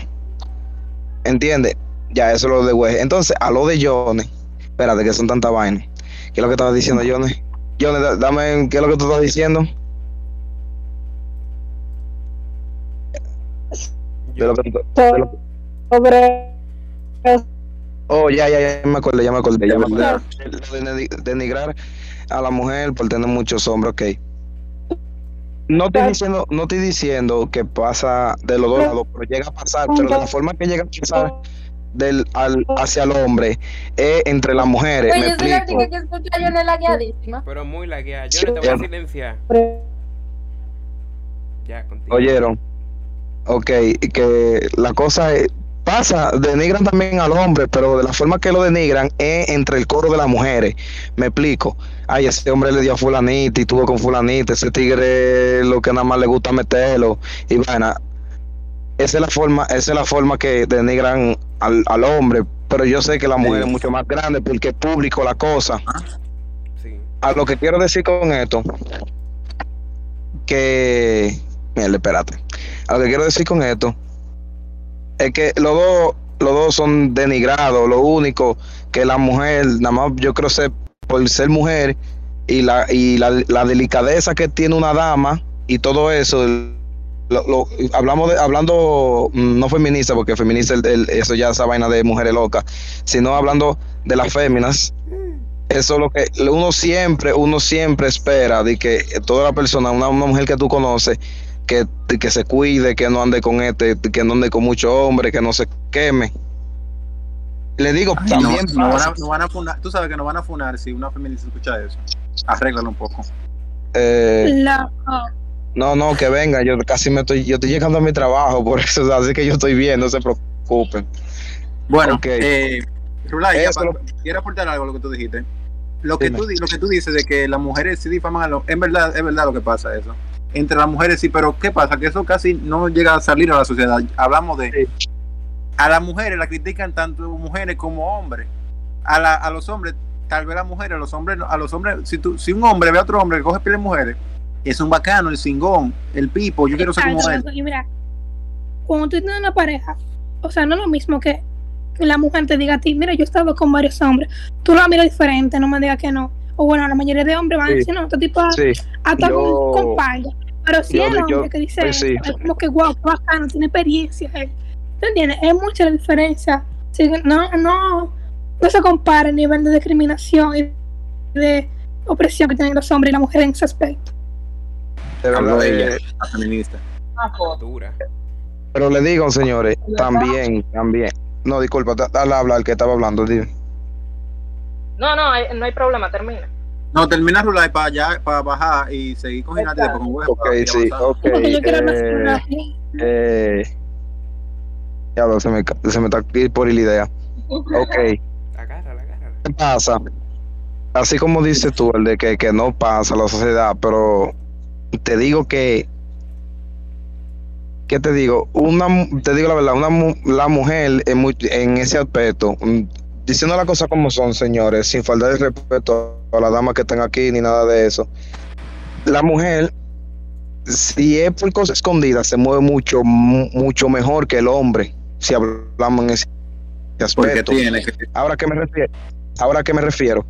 ¿entiendes? Ya, eso es lo de güey. Entonces, a lo de Johnny, espérate, que son tantas vainas. ¿Qué es lo que estaba diciendo Johnny? Johnny, da- dame, ¿qué es lo que tú estás diciendo? De lo que tú- de lo- Sobre Oh, ya, ya, ya me acordé, ya me acordé, ya me acordé. Lo de deni- denigrar a la mujer por tener muchos hombres, ok. No estoy diciendo, no estoy diciendo que pasa de los dos lados, pero llega a pasar, pero de la forma que llega a pasar del al, hacia el hombre es entre las mujeres, Oye, me yo soy la única que escucha a Yone lagueadísima. Pero muy lagueada. Yo no te voy a ya. silenciar. Ya, contigo. Oyeron. Ok, que la cosa es, pasa, denigran también al hombre, pero de la forma que lo denigran es entre el coro de las mujeres. Me explico. Ay, ese hombre le dio a fulanita y tuvo con fulanita, ese tigre lo que nada más le gusta meterlo. Y bueno, esa es la forma, esa es la forma que denigran al, al hombre. Pero yo sé que la mujer Sí. es mucho más grande porque es público la cosa. Sí. A lo que quiero decir con esto, que. Mira, espérate. Lo que quiero decir con esto, es que los dos, los dos son denigrados. Lo único que la mujer, nada más yo creo ser por ser mujer y la, y la, delicadeza que tiene una dama y todo eso. hablamos hablando mm, no feminista, porque feminista el- eso ya esa vaina de mujeres locas, sino hablando de las féminas, eso es lo que uno siempre, uno siempre espera de que toda la persona, una, una mujer que tú conoces, que, que se cuide, que no ande con este, que no ande con muchos hombres, que no se queme. Le digo, Ay, no, también no van a, no van a funar, tú sabes que no van a funar si una feminista escucha eso. Arréglalo un poco. eh, no, no, que venga, yo casi me estoy, yo estoy llegando a mi trabajo, por eso, así que yo estoy bien, no se preocupen. Bueno, Ok. eh, Rulay, ya lo- quiero aportar algo a lo que tú dijiste. Lo que Dime. tú, lo que tú dices de que las mujeres sí difaman a los... En verdad, es verdad lo que pasa eso. Entre las mujeres sí, pero ¿qué pasa? Que eso casi no llega a salir a la sociedad. Hablamos de... A las mujeres la critican tanto mujeres como hombres. A, la- a los hombres, tal vez las mujeres, a los hombres, no- a los hombres, si, tú, si un hombre ve a otro hombre que coge piel de mujeres, es un bacano, el cingón, el pipo, yo quiero ser como él. Y mira, cuando tú tienes una pareja, o sea, no es lo mismo que la mujer te diga a ti, mira, yo he estado con varios hombres, tú lo miras diferente, no me digas que no. O bueno, la mayoría de hombres van a Sí. decir, no, este tipo Sí, hasta yo- con, palla. Pero si yo- el hombre yo- que dice pues sí. eso, es como que wow, qué bacano, tiene experiencia. eh. ¿Te entiendes? Es mucha la diferencia. Sí, no, no, no se compara el nivel de discriminación y de opresión que tienen los hombres y las mujeres en ese aspecto. de Hablo verdad, de ella, eh, la feminista. Ah, pues. Pero le digo, señores, también, también. No, disculpa, da- dale a hablar al que estaba hablando, dime. No, no, hay- no hay problema, termina. No, termina Rulay para allá, para bajar y seguir con Ginati después con huevo. Ok, sí, ok. Porque yo quiero eh, eh, ya lo, se me, se me está aquí por ir la idea. Ok, Agárrala, agárrala. ¿qué pasa? Así como dices tú, el de que, que no pasa la sociedad, pero te digo que, ¿qué te digo? Una, mu- te digo la verdad, una, mu- la mujer en, mu- en ese aspecto, mm, diciendo las cosas como son, señores, sin faltar el respeto a las damas que están aquí ni nada de eso, la mujer, si es por cosas escondidas, se mueve mucho, mu- mucho mejor que el hombre, si hablamos en ese aspecto. tiene que. Ahora que me refiero, ahora que me refiero,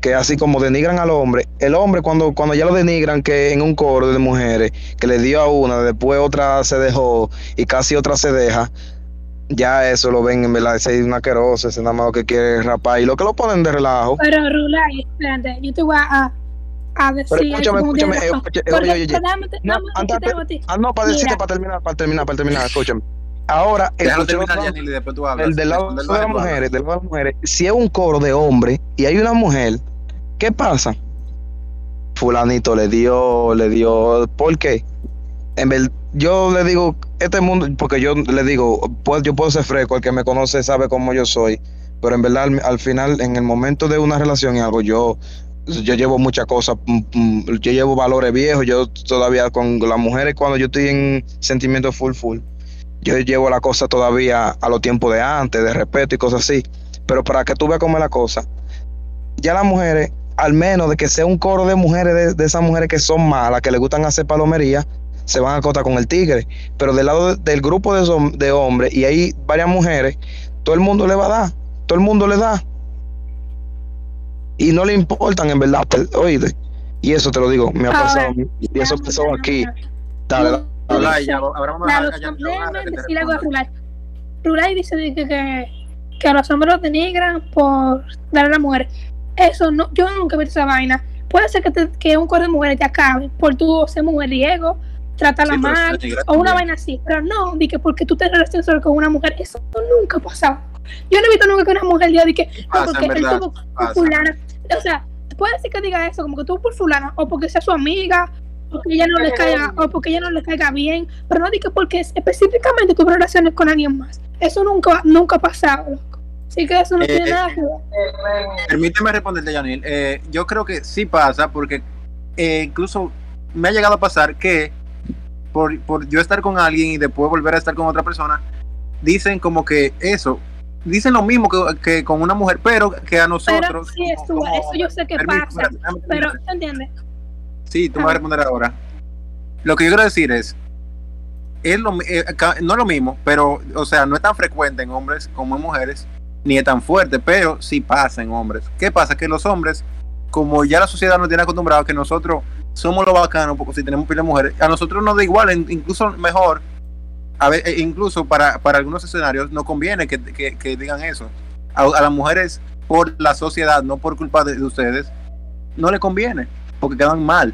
que así como denigran al hombre, el hombre cuando, cuando ya lo denigran que en un coro de mujeres, que le dio a una, después otra se dejó y casi otra se deja, ya eso lo ven en verdad, ese es asqueroso, ese nada más lo que quiere rapar y lo que lo ponen de relajo. Pero Rulay, espérate, yo te voy a, a decir. Pero escúchame, escúchame, Pero oye, oye, No, antes. Ah, no, para decirte, Mira. para terminar, para terminar, para terminar, escúchame. Ahora, terminar, y tú hablas. el del lado de las mujeres, del lado de las mujeres, si es un coro de hombres y hay una mujer, ¿qué pasa? Fulanito le dio, le dio, ¿por qué? En ver, yo le digo, este mundo, porque yo le digo, pues yo puedo ser fresco, el que me conoce sabe cómo yo soy, pero en verdad al, al final, en el momento de una relación y algo, yo, yo llevo muchas cosas, mm, mm, yo llevo valores viejos, yo todavía con las mujeres cuando yo estoy en sentimiento full full, yo llevo la cosa todavía a los tiempos de antes, de respeto y cosas así, pero para que tú veas cómo es la cosa, ya las mujeres, al menos de que sea un coro de mujeres, de, de esas mujeres que son malas, que le gustan hacer palomería, se van a acotar con el tigre. Pero del lado de- del grupo de, de hombres, y hay varias mujeres, todo el mundo le va a dar, todo el mundo le da. Y no le importan, en verdad, te- oíste. Y eso te lo digo, me ha pasado, y eso pasó aquí. Dale, dale. Rulay. Rulay dice que, que, que a los hombres los denigran por dar a la mujer. Eso no, yo nunca he visto esa vaina. Puede ser que, te- que un coro de mujeres te acabe por tú ser mujeriego, tratarla Sí, mal o una vaina así. Pero no, di que porque tú te relacionas solo con una mujer, eso nunca ha pasado. Yo no he visto nunca que una mujer diga de que no, porque él tuvo fulana. O sea, puede ser que diga eso, como que tú por fulana, o porque sea su amiga, porque ella no le caiga, o porque ella no le caiga bien, pero no diga porque es- específicamente tu relaciones con alguien más. Eso nunca, nunca ha pasado, loco. Así que eso no Eh, tiene eh, nada que ver. Permíteme responderte, Yanil. Eh, yo creo que sí pasa, porque eh, incluso me ha llegado a pasar que por, por yo estar con alguien y después volver a estar con otra persona, dicen como que eso, dicen lo mismo que, que con una mujer, pero que a Pero nosotros. sí, eso, como- eso yo sé que pasa, déjame pero terminar. ¿te entiendes? Sí, tú me vas a responder ahora. Lo que yo quiero decir es, es lo, eh, no es lo mismo, pero, o sea, no es tan frecuente en hombres como en mujeres, ni es tan fuerte, pero sí pasa en hombres. ¿Qué pasa? Que los hombres, como ya la sociedad nos tiene acostumbrado que nosotros somos los bacanos, porque si tenemos pila de mujeres, a nosotros nos da igual, incluso mejor, a ver, eh, incluso para, para algunos escenarios, no conviene que, que- que digan eso. A, a las mujeres, por la sociedad, no por culpa de, de ustedes, no le conviene, porque quedan mal.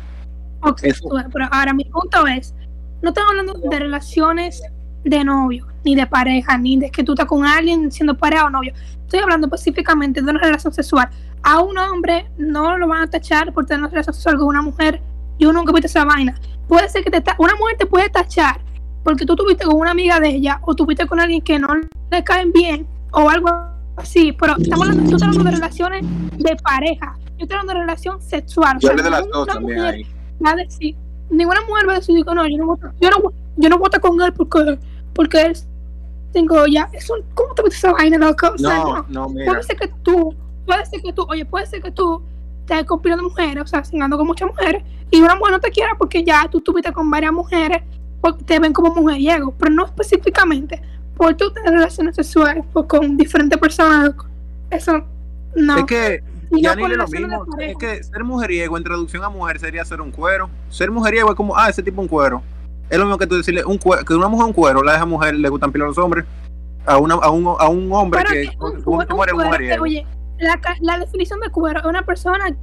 Ok, Eso- tú ves, pero ahora mi punto es, no estamos hablando de relaciones de novio, ni de pareja, ni de que tú estás con alguien siendo pareja o novio. Estoy hablando específicamente de una relación sexual. A un hombre no lo van a tachar por tener una relación sexual con una mujer. Yo nunca he visto esa vaina. Puede ser que te ta- una mujer te puede tachar porque tú tuviste con una amiga de ella o tuviste con alguien que no le caen bien o algo así. Pero estamos hablando, tú estás hablando de relaciones de pareja. Yo estoy hablando de relación sexual. O Yo sea, hablé de las ninguna dos también mujer ahí. va a decir, ninguna mujer va a decir, no, yo no voto, yo no, yo no voto con él porque, porque él tengo ya, eso, ¿cómo te metes esa vaina, loco? O sea, No, no. no, mira. Puede ser que tú, puede ser que tú, oye, puede ser que tú pila de mujeres, o sea, singando con muchas mujeres, y una mujer no te quiera porque ya tú estuviste con varias mujeres, porque te ven como mujeriego, pero no específicamente por tener relaciones sexuales pues, con diferentes personas. Eso, no. Es que Y ya no ni lo mismo. Es que ser mujeriego en traducción a mujer sería ser un cuero. Ser mujeriego es como, ah, ese tipo un cuero. Es lo mismo que tú decirle un cuero, que una mujer un cuero, la esa mujer le gustan pila a los hombres. A, una, a, un, a un hombre Pero que, que un, un un cuero, oye, la, la definición de cuero es una persona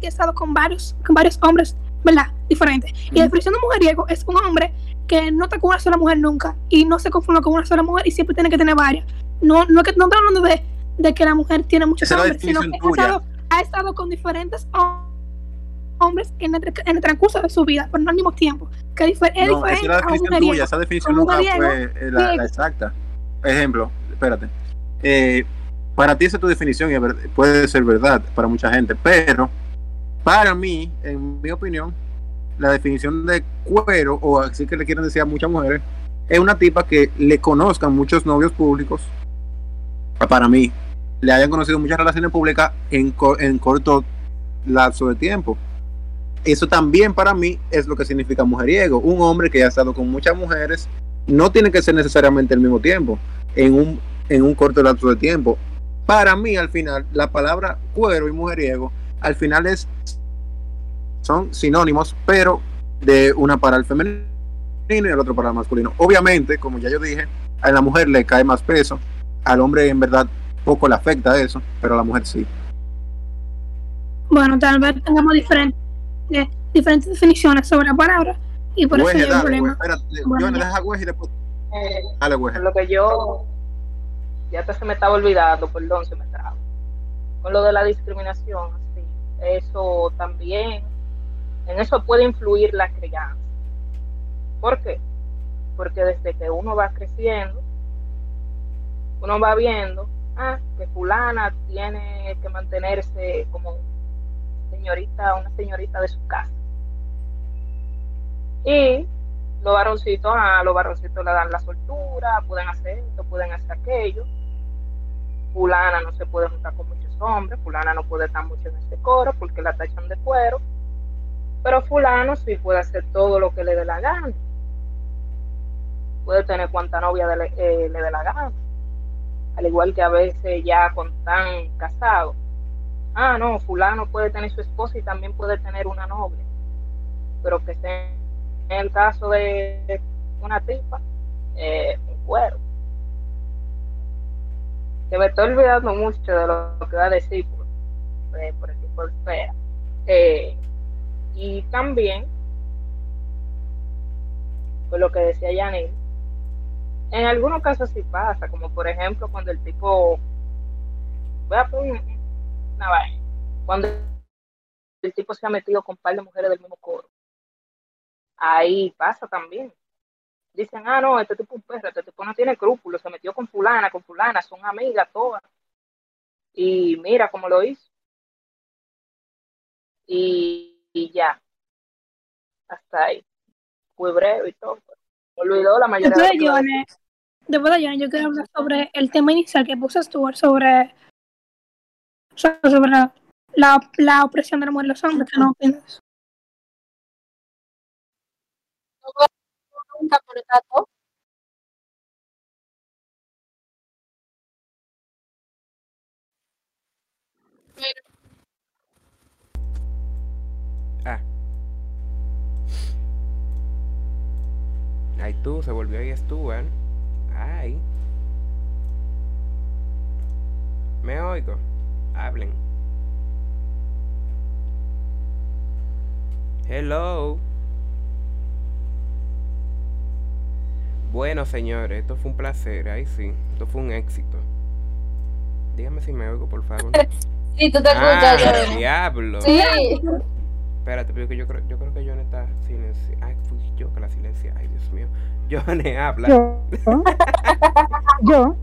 que ha estado con varios, con varios hombres, ¿verdad? Diferentes. Y la definición de mujeriego es un hombre que no está con una sola mujer nunca y no se conforma con una sola mujer y siempre tiene que tener varias. No, no, que, no estamos hablando de, de que la mujer tiene muchos Esa hombres, sino que ha estado, ha estado con diferentes hom- hombres en el, en el transcurso de su vida, pero no al mismo tiempo. Que es No, diferente a un tuya. Esa definición Un nunca fue eh, la exacta. Ejemplo, espérate. Eh, para ti esa es tu definición y puede ser verdad para mucha gente, pero para mí, en mi opinión, la definición de cuero, o así que le quieren decir a muchas mujeres, es una tipa que le conozcan muchos novios públicos, para mí, le hayan conocido muchas relaciones públicas en, en corto lapso de tiempo. Eso también para mí es lo que significa mujeriego. Un hombre que ha estado con muchas mujeres no tiene que ser necesariamente al mismo tiempo, en un, en un corto lapso de tiempo. Para mí, al final, la palabra cuero y mujeriego, al final es son sinónimos, pero de una para el femenino y el otro para el masculino. Obviamente, como ya yo dije, a la mujer le cae más peso, al hombre en verdad poco le afecta eso, pero a la mujer sí. Bueno, tal vez tengamos diferentes, eh, diferentes definiciones sobre la palabra y por eso hay un problema. güey, espérate, Bueno, Johnny, ya. deja y después Eh, dale lo que yo ya te se me estaba olvidando, perdón, se me estaba. Con lo de la discriminación, sí, eso también, en eso puede influir la crianza. ¿Por qué? Porque desde que uno va creciendo, uno va viendo ah, que fulana tiene que mantenerse como señorita, una señorita de su casa. Y los varoncitos, a los varoncitos le dan la soltura, pueden hacer esto, pueden hacer aquello. Fulana no se puede juntar con muchos hombres, fulana no puede estar mucho en ese coro porque la tachan de cuero. Pero fulano sí puede hacer todo lo que le dé la gana. Puede tener cuanta novia eh, le dé la gana. Al igual que a veces ya con tan casado. Ah, no, fulano puede tener su esposa y también puede tener una novia. Pero que sea en el caso de una tipa, eh, un cuero. Que me estoy olvidando mucho de lo que va a decir por, eh, por tipo de espera. Eh, y también, por lo que decía Janine, en algunos casos sí pasa, como por ejemplo cuando el tipo, voy a poner una vaina, cuando el tipo se ha metido con un par de mujeres del mismo coro ahí pasa también. Dicen, ah, no, este tipo es un perro, este tipo no tiene escrúpulos, se metió con fulana, con fulana, son amigas todas. Y mira cómo lo hizo. Y, y ya. Hasta ahí. Fue breve y todo. Olvidó la mayoría de Johnny, después de Johnny, yo quiero hablar sobre el tema inicial que puso Stuart sobre, sobre la, la, la opresión de la mujer y los hombres. ¿Qué no opinas? Nunca por tanto. Ah. Ay, tú, se volvió ahí Stuart. Ay. Me oigo. Hablen. Hello. Bueno, señores, esto fue un placer. Ay, sí. Esto fue un éxito. Dígame si me oigo, por favor. Sí, tú te Ah, escuchas, diablo. Sí. Espérate, pero que yo creo, yo creo que John está silenciado. Ay, fui yo que la silencia. Ay, Dios mío. John habla. Yo. Yo.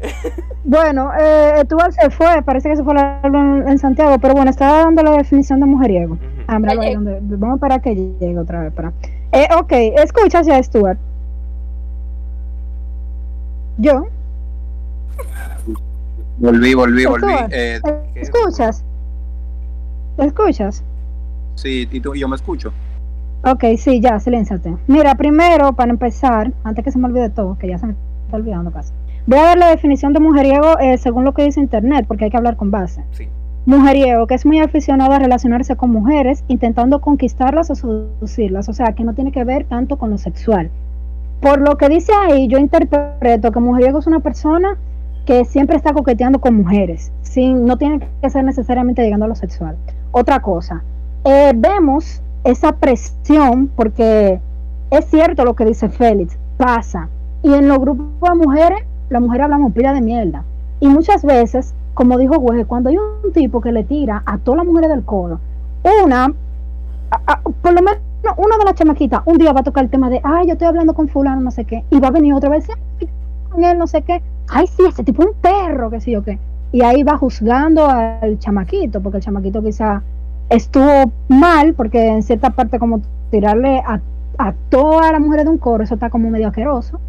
Bueno, eh, Stuart se fue, parece que se fue a en, en Santiago, pero bueno, estaba dando la definición de mujeriego. Ah, ahí donde- vamos a esperar que llegue otra vez. Para. Eh, ok, escuchas ya, Stuart. Yo, Volví, volví, volví. Eh, eh, Qué escuchas. ¿Escuchas? sí, y tú, yo me escucho. Ok, sí, ya, silénciate. Mira, primero, para empezar, antes que se me olvide todo, que ya se me está olvidando casi, voy a dar la definición de mujeriego eh, según lo que dice Internet, porque hay que hablar con base. Sí. Mujeriego, que es muy aficionado a relacionarse con mujeres, intentando conquistarlas o seducirlas, o sea, que no tiene que ver tanto con lo sexual. Por lo que dice ahí, yo interpreto que mujeriego es una persona que siempre está coqueteando con mujeres, sin, no tiene que ser necesariamente llegando a lo sexual. Otra cosa, eh, vemos esa presión, porque es cierto lo que dice Félix, pasa. Y en los grupos de mujeres, las mujeres hablamos pila de mierda. Y muchas veces, como dijo Güey, cuando hay un tipo que le tira a todas las mujeres del coro, una, por lo menos una de las chamaquitas, un día va a tocar el tema de, ay, yo estoy hablando con fulano, no sé qué, y va a venir otra vez, "Ay, con él, no sé qué, ay, sí, ese tipo es un perro, que sí o qué. Y ahí va juzgando al chamaquito, porque el chamaquito quizá estuvo mal, porque en cierta parte como tirarle a, a todas las mujeres de un coro, eso está como medio asqueroso.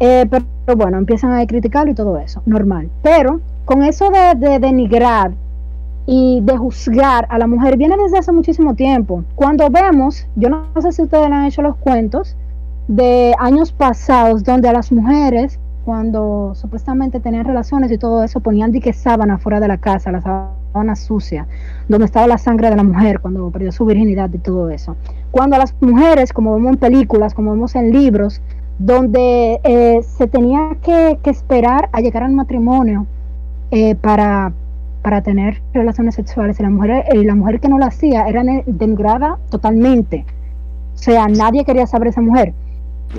Eh, pero, pero bueno, empiezan a criticarlo y todo eso, normal. Pero con eso de, de denigrar y de juzgar a la mujer viene desde hace muchísimo tiempo. Cuando vemos, yo no sé si ustedes han hecho los cuentos de años pasados donde a las mujeres, cuando supuestamente tenían relaciones y todo eso, ponían dique sábana fuera de la casa, la sábana sucia, donde estaba la sangre de la mujer cuando perdió su virginidad y todo eso. Cuando a las mujeres, como vemos en películas, como vemos en libros, donde eh, se tenía que, que esperar a llegar al matrimonio eh, para, para tener relaciones sexuales y la mujer, eh, la mujer que no lo hacía era denigrada totalmente. O sea, nadie quería saber esa mujer.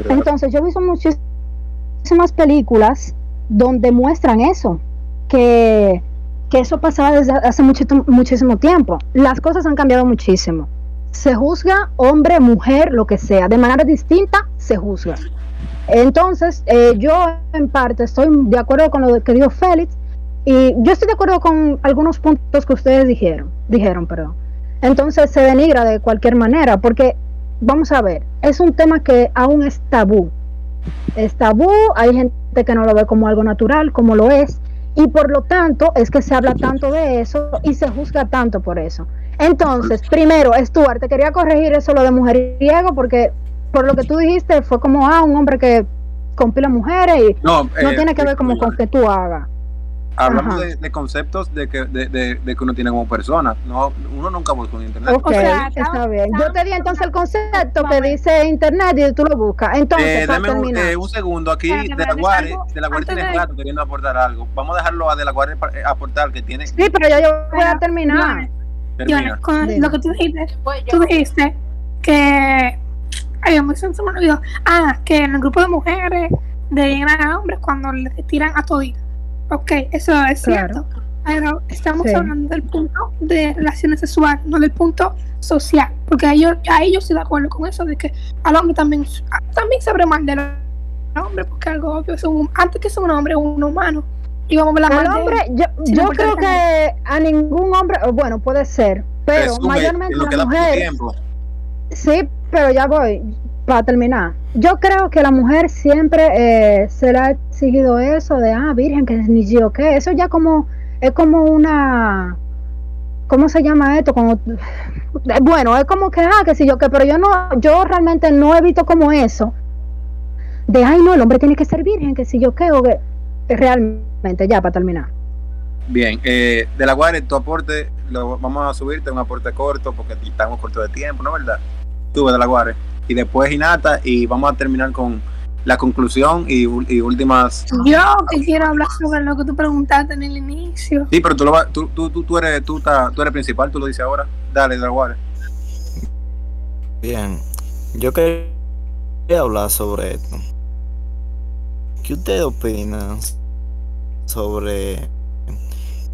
Entonces yo he visto muchísimas películas donde muestran eso, que, que eso pasaba desde hace mucho, muchísimo tiempo. Las cosas han cambiado muchísimo. Se juzga hombre, mujer, lo que sea, de manera distinta se juzga. Entonces, eh, yo en parte estoy de acuerdo con lo que dijo Félix, Y yo estoy de acuerdo con algunos puntos que ustedes dijeron, dijeron, perdón. Entonces se denigra de cualquier manera, porque vamos a ver, es un tema que aún es tabú. Es tabú, hay gente que no lo ve como algo natural, como lo es, y por lo tanto es que se habla tanto de eso y se juzga tanto por eso. Entonces, primero, Stuart, te quería corregir eso lo de mujeriego, porque por lo que tú dijiste fue como, ah, un hombre que compila mujeres y No, no eh, tiene que ver como con que tú hagas. Hablamos Ajá. de, de conceptos de que, de, de- de que uno tiene como persona. No, uno nunca busca en internet. Ok, O sea, está bien. Yo te di entonces el concepto que dice internet y tú lo buscas. Entonces, Eh, dame un, eh, un segundo aquí. De la algo de la antes tiene de- rato queriendo aportar algo. Vamos a dejarlo a De la Guare pa- eh, aportar, que tiene. Sí, pero ya yo voy a terminar. Termina. Jonas, con Dime. lo que tú dijiste, tú dijiste que. Ay, a mí se se me olvidó. Ah, que en el grupo de mujeres a hombres cuando les tiran a todita. Ok, eso es Claro. cierto. Pero estamos Sí. hablando del punto de relaciones sexuales, no del punto social. Porque a ellos, a ellos estoy de acuerdo con eso, de que al hombre también, también se abre mal del hombre, porque algo obvio, es un, antes que sea un hombre, es un humano. Y vamos a hablar de hombre, yo, yo no, creo que a ningún hombre, o bueno, puede ser, pero Resume mayormente en lo que la da poco mujer, tiempo. sí, pero ya voy, para terminar. Yo creo que la mujer siempre eh, se le ha exigido eso de, ah, virgen, que ni yo qué, eso ya como, es como una, ¿cómo se llama esto? Como, bueno, es como que, ah, que si yo qué, pero yo no, yo realmente no he visto como eso, de, ay, no, el hombre tiene que ser virgen, que si yo qué, o que, realmente, ya, para terminar. Bien, eh, De la Guare, tu aporte, lo vamos a subirte un aporte corto porque estamos cortos de tiempo, ¿no verdad? Tú, De la Guare. Y después Hinata, y vamos a terminar con la conclusión y, y últimas. Yo que quiero hablar sobre lo que tú preguntaste en el inicio. Sí, pero tú, lo tú, tú, tú, tú eres tú, ta- tú eres principal, tú lo dices ahora. Dale, De la Guare. Bien, yo quería hablar sobre esto. ¿Qué ustedes opinan sobre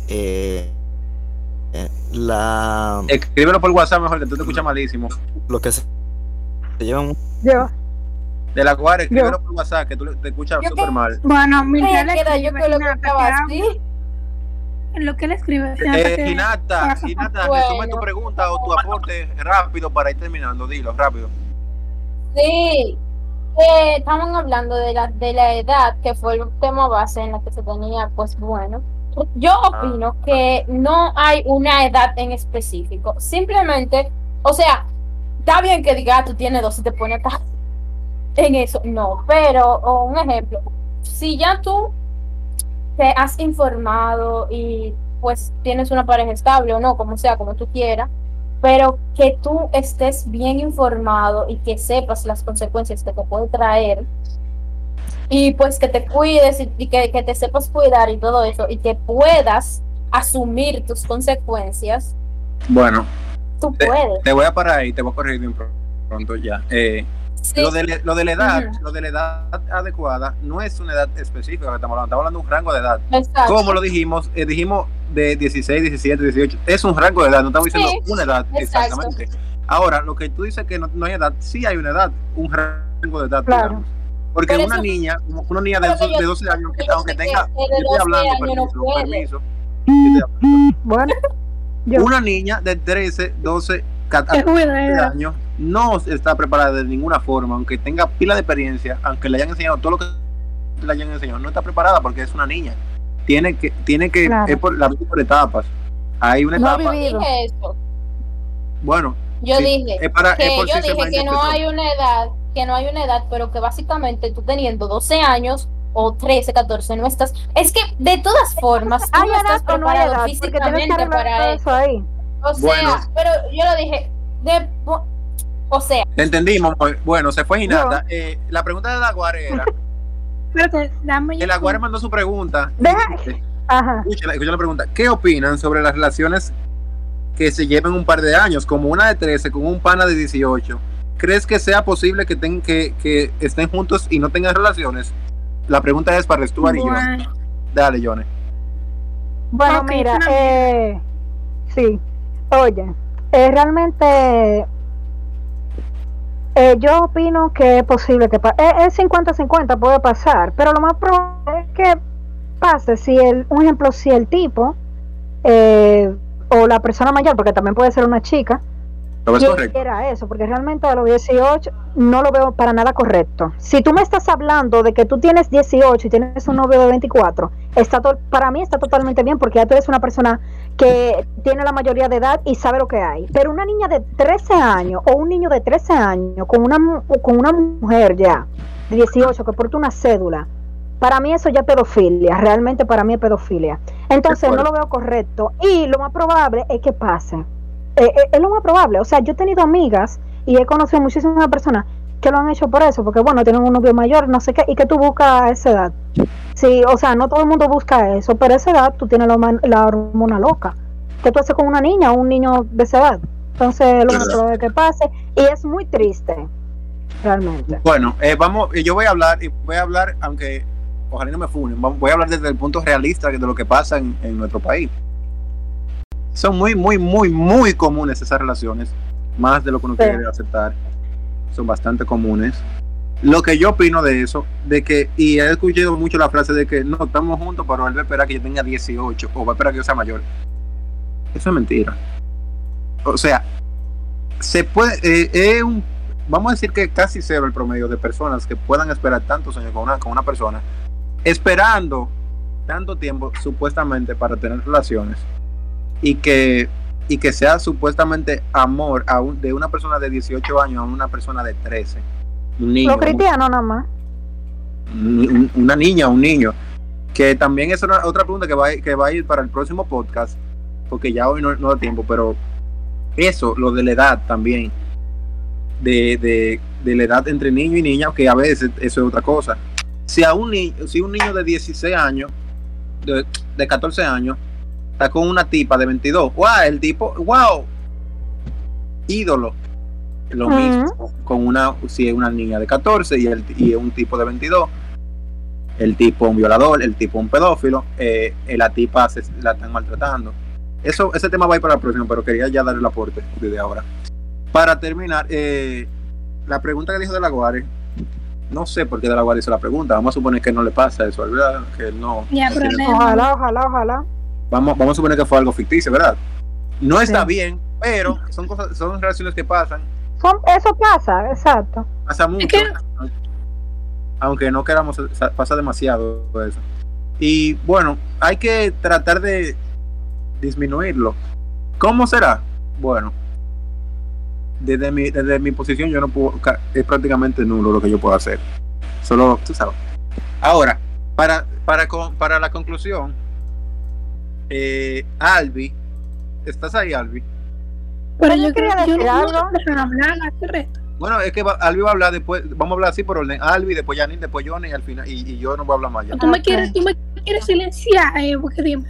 eh, eh, la Escríbelo por WhatsApp mejor que tú te escuchas malísimo. lo que se, llevan Yo, De la Guare, escríbelo por WhatsApp que tú te escuchas súper que- mal. Bueno, mientras él queda yo escribe, que que así. en lo que él escribe, Eh, Hinata, Hinata, Bueno. resume tu pregunta o tu aporte rápido para ir terminando. Dilo, rápido. Sí, eh, estaban hablando de la, de la edad, que fue el tema base en la que se tenía, pues bueno. Yo opino que no hay una edad en específico. Simplemente, o sea, está bien que diga, "Ah, tú tienes dos y te pones acá en eso. No, pero, un ejemplo, si ya tú te has informado y pues tienes una pareja estable o no, como sea, como tú quieras, pero que tú estés bien informado y que sepas las consecuencias que te puede traer y pues que te cuides y, y que, que te sepas cuidar y todo eso y que puedas asumir tus consecuencias, Bueno, tú Te- puedes. te voy a parar ahí, te voy a corregir bien pr- pronto ya. Eh, Sí, lo, de, lo de la edad, lo de la edad adecuada no es una edad específica que estamos hablando, estamos hablando de un rango de edad. exacto. Como lo dijimos, eh, dijimos de 16, 17, 18, es un rango de edad, no estamos diciendo Sí, una edad exacto. exactamente. Ahora, lo que tú dices que no, no hay edad, sí hay una edad, un rango de edad, Claro. digamos. Porque Por una eso- niña, una niña de, por eso 12 de yo- 12 años, que aunque que tenga, de yo estoy 12 hablando, años no permiso, permiso, estoy hablando. bueno, yo, Una niña de 13, 12, 14 Es buena idea. años no está preparada de ninguna forma, aunque tenga pila de experiencia, aunque le hayan enseñado todo lo que le hayan enseñado, no está preparada porque es una niña. Tiene que, tiene que, Claro. es por, la vida por etapas. Hay una No etapa, dije eso. bueno, Yo sí, dije es para, que es por yo si se dije que no hay una edad, que no hay una edad, pero que básicamente tú teniendo 12 años o 13, 14 no estás. Es que de todas formas tú hay no estás no preparado físicamente para eso. ahí. O sea, Bueno. pero yo lo dije de o sea, Te entendimos. pues, Bueno, se fue Hinata. Eh, la pregunta de la Guare era, Espérate, dame el Aguare mandó su pregunta. Deja- Ajá. Escucha, escucha la pregunta. ¿Qué opinan sobre las relaciones que se lleven un par de años, como una de 13 con un pana de 18? ¿Crees que sea posible que, ten- que, que estén juntos y no tengan relaciones? La pregunta es para Stuart y yo. Dale, Johnny. Bueno, mira, eh, sí, oye, eh, realmente eh, yo opino que es posible que pa- eh, es 50-50, puede pasar, pero lo más probable es que pase si el, un ejemplo, si el tipo eh, o la persona mayor, porque también puede ser una chica, ¿Lo ves correcto? quiera eso, porque realmente a los 18 no lo veo para nada correcto. Si tú me estás hablando de que tú tienes 18 y tienes un novio de 24, está to- para mí está totalmente bien porque ya tú eres una persona que tiene la mayoría de edad y sabe lo que hay. Pero una niña de 13 años o un niño de 13 años con una, con una mujer ya de 18 que porta una cédula, para mí eso ya es pedofilia, realmente para mí es pedofilia. Entonces no lo veo correcto y lo más probable es que pase. Eh, eh, es lo más probable. O sea, yo he tenido amigas y he conocido muchísimas personas que lo han hecho por eso, porque bueno, tienen un novio mayor, no sé qué, y que tú buscas a esa edad. Sí, o sea, no todo el mundo busca eso, pero a esa edad tú tienes la, la hormona loca. ¿Qué tú haces con una niña o un niño de esa edad? Entonces, lo más probable que pase, y es muy triste, realmente. Bueno, eh, vamos, eh, yo voy a hablar, y voy a hablar, aunque ojalá no me funen, voy a hablar desde el punto realista de lo que pasa en, en nuestro país. Son muy, muy, muy, muy comunes esas relaciones, más de lo que uno Sí. quiere aceptar. Son bastante comunes. Lo que yo opino de eso, de que, y he escuchado mucho la frase de que no, estamos juntos, pero él va a esperar que yo tenga 18, o va a esperar que yo sea mayor. Eso es mentira. O sea, se puede, eh, es un vamos a decir que casi cero el promedio de personas que puedan esperar tantos años con una, con una persona, esperando tanto tiempo supuestamente para tener relaciones y que, y que sea supuestamente amor a un- de una persona de 18 años a una persona de 13. Un niño, Los cristianos nada más. un- un- una niña, un niño. Que también es una- otra pregunta que va, a- que va a ir para el próximo podcast, porque ya hoy no, no da tiempo, pero eso, lo de la edad también, de, de, de la edad entre niño y niña, que a veces eso es otra cosa. Si a un niño, si un niño de 16 años, de, de 14 años, está con una tipa de 22, wow, el tipo, wow, ídolo. Lo mismo con una, si es una niña de 14 y, el, y es un tipo de 22, el tipo un violador, el tipo un pedófilo, eh, eh, la tipa se, la están maltratando. Eso, ese tema va a ir para la próxima, pero quería ya dar el aporte desde ahora. Para terminar, eh, la pregunta que dijo de la Guare, no sé por qué de la Guare hizo la pregunta, vamos a suponer que no le pasa eso, ¿verdad? Que no. Ya. Ojalá, ojalá, ojalá. Vamos, vamos a suponer que fue algo ficticio, ¿verdad? No está Sí. bien, pero son cosas, son relaciones que pasan, Son, eso pasa, exacto. pasa mucho, que- aunque no queramos, pasa demasiado eso. Y bueno, hay que tratar de disminuirlo. ¿Cómo será? Bueno, desde mi, desde mi posición yo no puedo, es prácticamente nulo lo que yo puedo hacer. Solo, tú sabes. Ahora, para, para, con- para la conclusión, eh, Albi, ¿estás ahí, Albi? Pero Yo quería yo decir no algo. no hablar resto. Bueno, es que va- Albi va a hablar después, vamos a hablar así por orden. Albi, después Janine, después Johnny y al final, y, y yo no voy a hablar más ya. Tú me quieres, tú me quieres silenciar, eh, porque dime.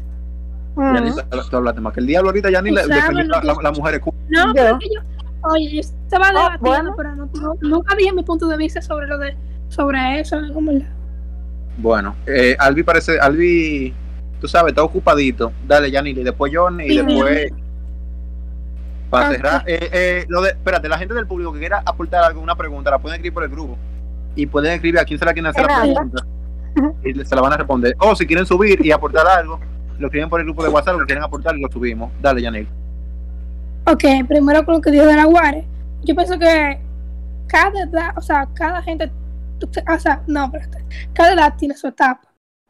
Janine, tú- tú hablaste más que el diablo ahorita, Janine, le- lo la, la- la mujer. No, pero es que yo, oye, yo estaba Oh, debatiendo, bueno. pero no, no- nunca dije mi punto de vista sobre lo de, sobre eso, la- Bueno, eh, Albi parece, Albi, tú sabes, está ocupadito. Dale, Janine, y después Johnny, y después. Para cerrar, eh, eh, lo de, espérate, la gente del público que quiera aportar alguna pregunta, la pueden escribir por el grupo. Y pueden escribir a quién será quien hace la pregunta. Y se la van a responder. O si quieren subir y aportar algo, lo escriben por el grupo de WhatsApp, lo que quieren aportar y lo subimos. Dale, Janine. Ok, primero con lo que dijo de la Guare. Yo pienso que cada edad, o sea, cada gente, o sea, no, espérate, cada edad tiene su etapa.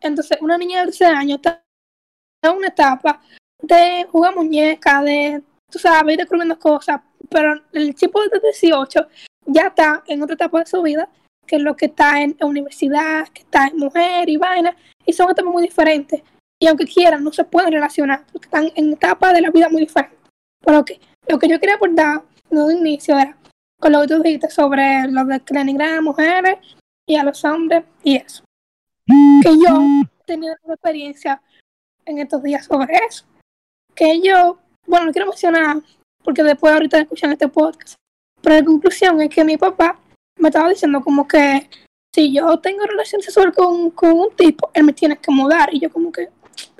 Entonces, una niña de 13 años está en una etapa de jugar muñeca, de, tú sabes, ir descubriendo cosas, pero el tipo de 18 ya está en otra etapa de su vida, que es lo que está en universidad, que está en mujer y vaina, y son etapas muy diferentes. Y aunque quieran, no se pueden relacionar, porque están en etapas de la vida muy diferentes. Pero ok, lo que yo quería aportar desde un inicio era con lo que tú dijiste sobre lo de que le denigran a mujeres y a los hombres y eso. Que yo he tenido una experiencia en estos días sobre eso. Que yo, bueno, no quiero mencionar porque después ahorita escuchan este podcast. Pero la conclusión es que mi papá me estaba diciendo como que si yo tengo relación sexual con, con un tipo, él me tiene que mudar. Y yo como que,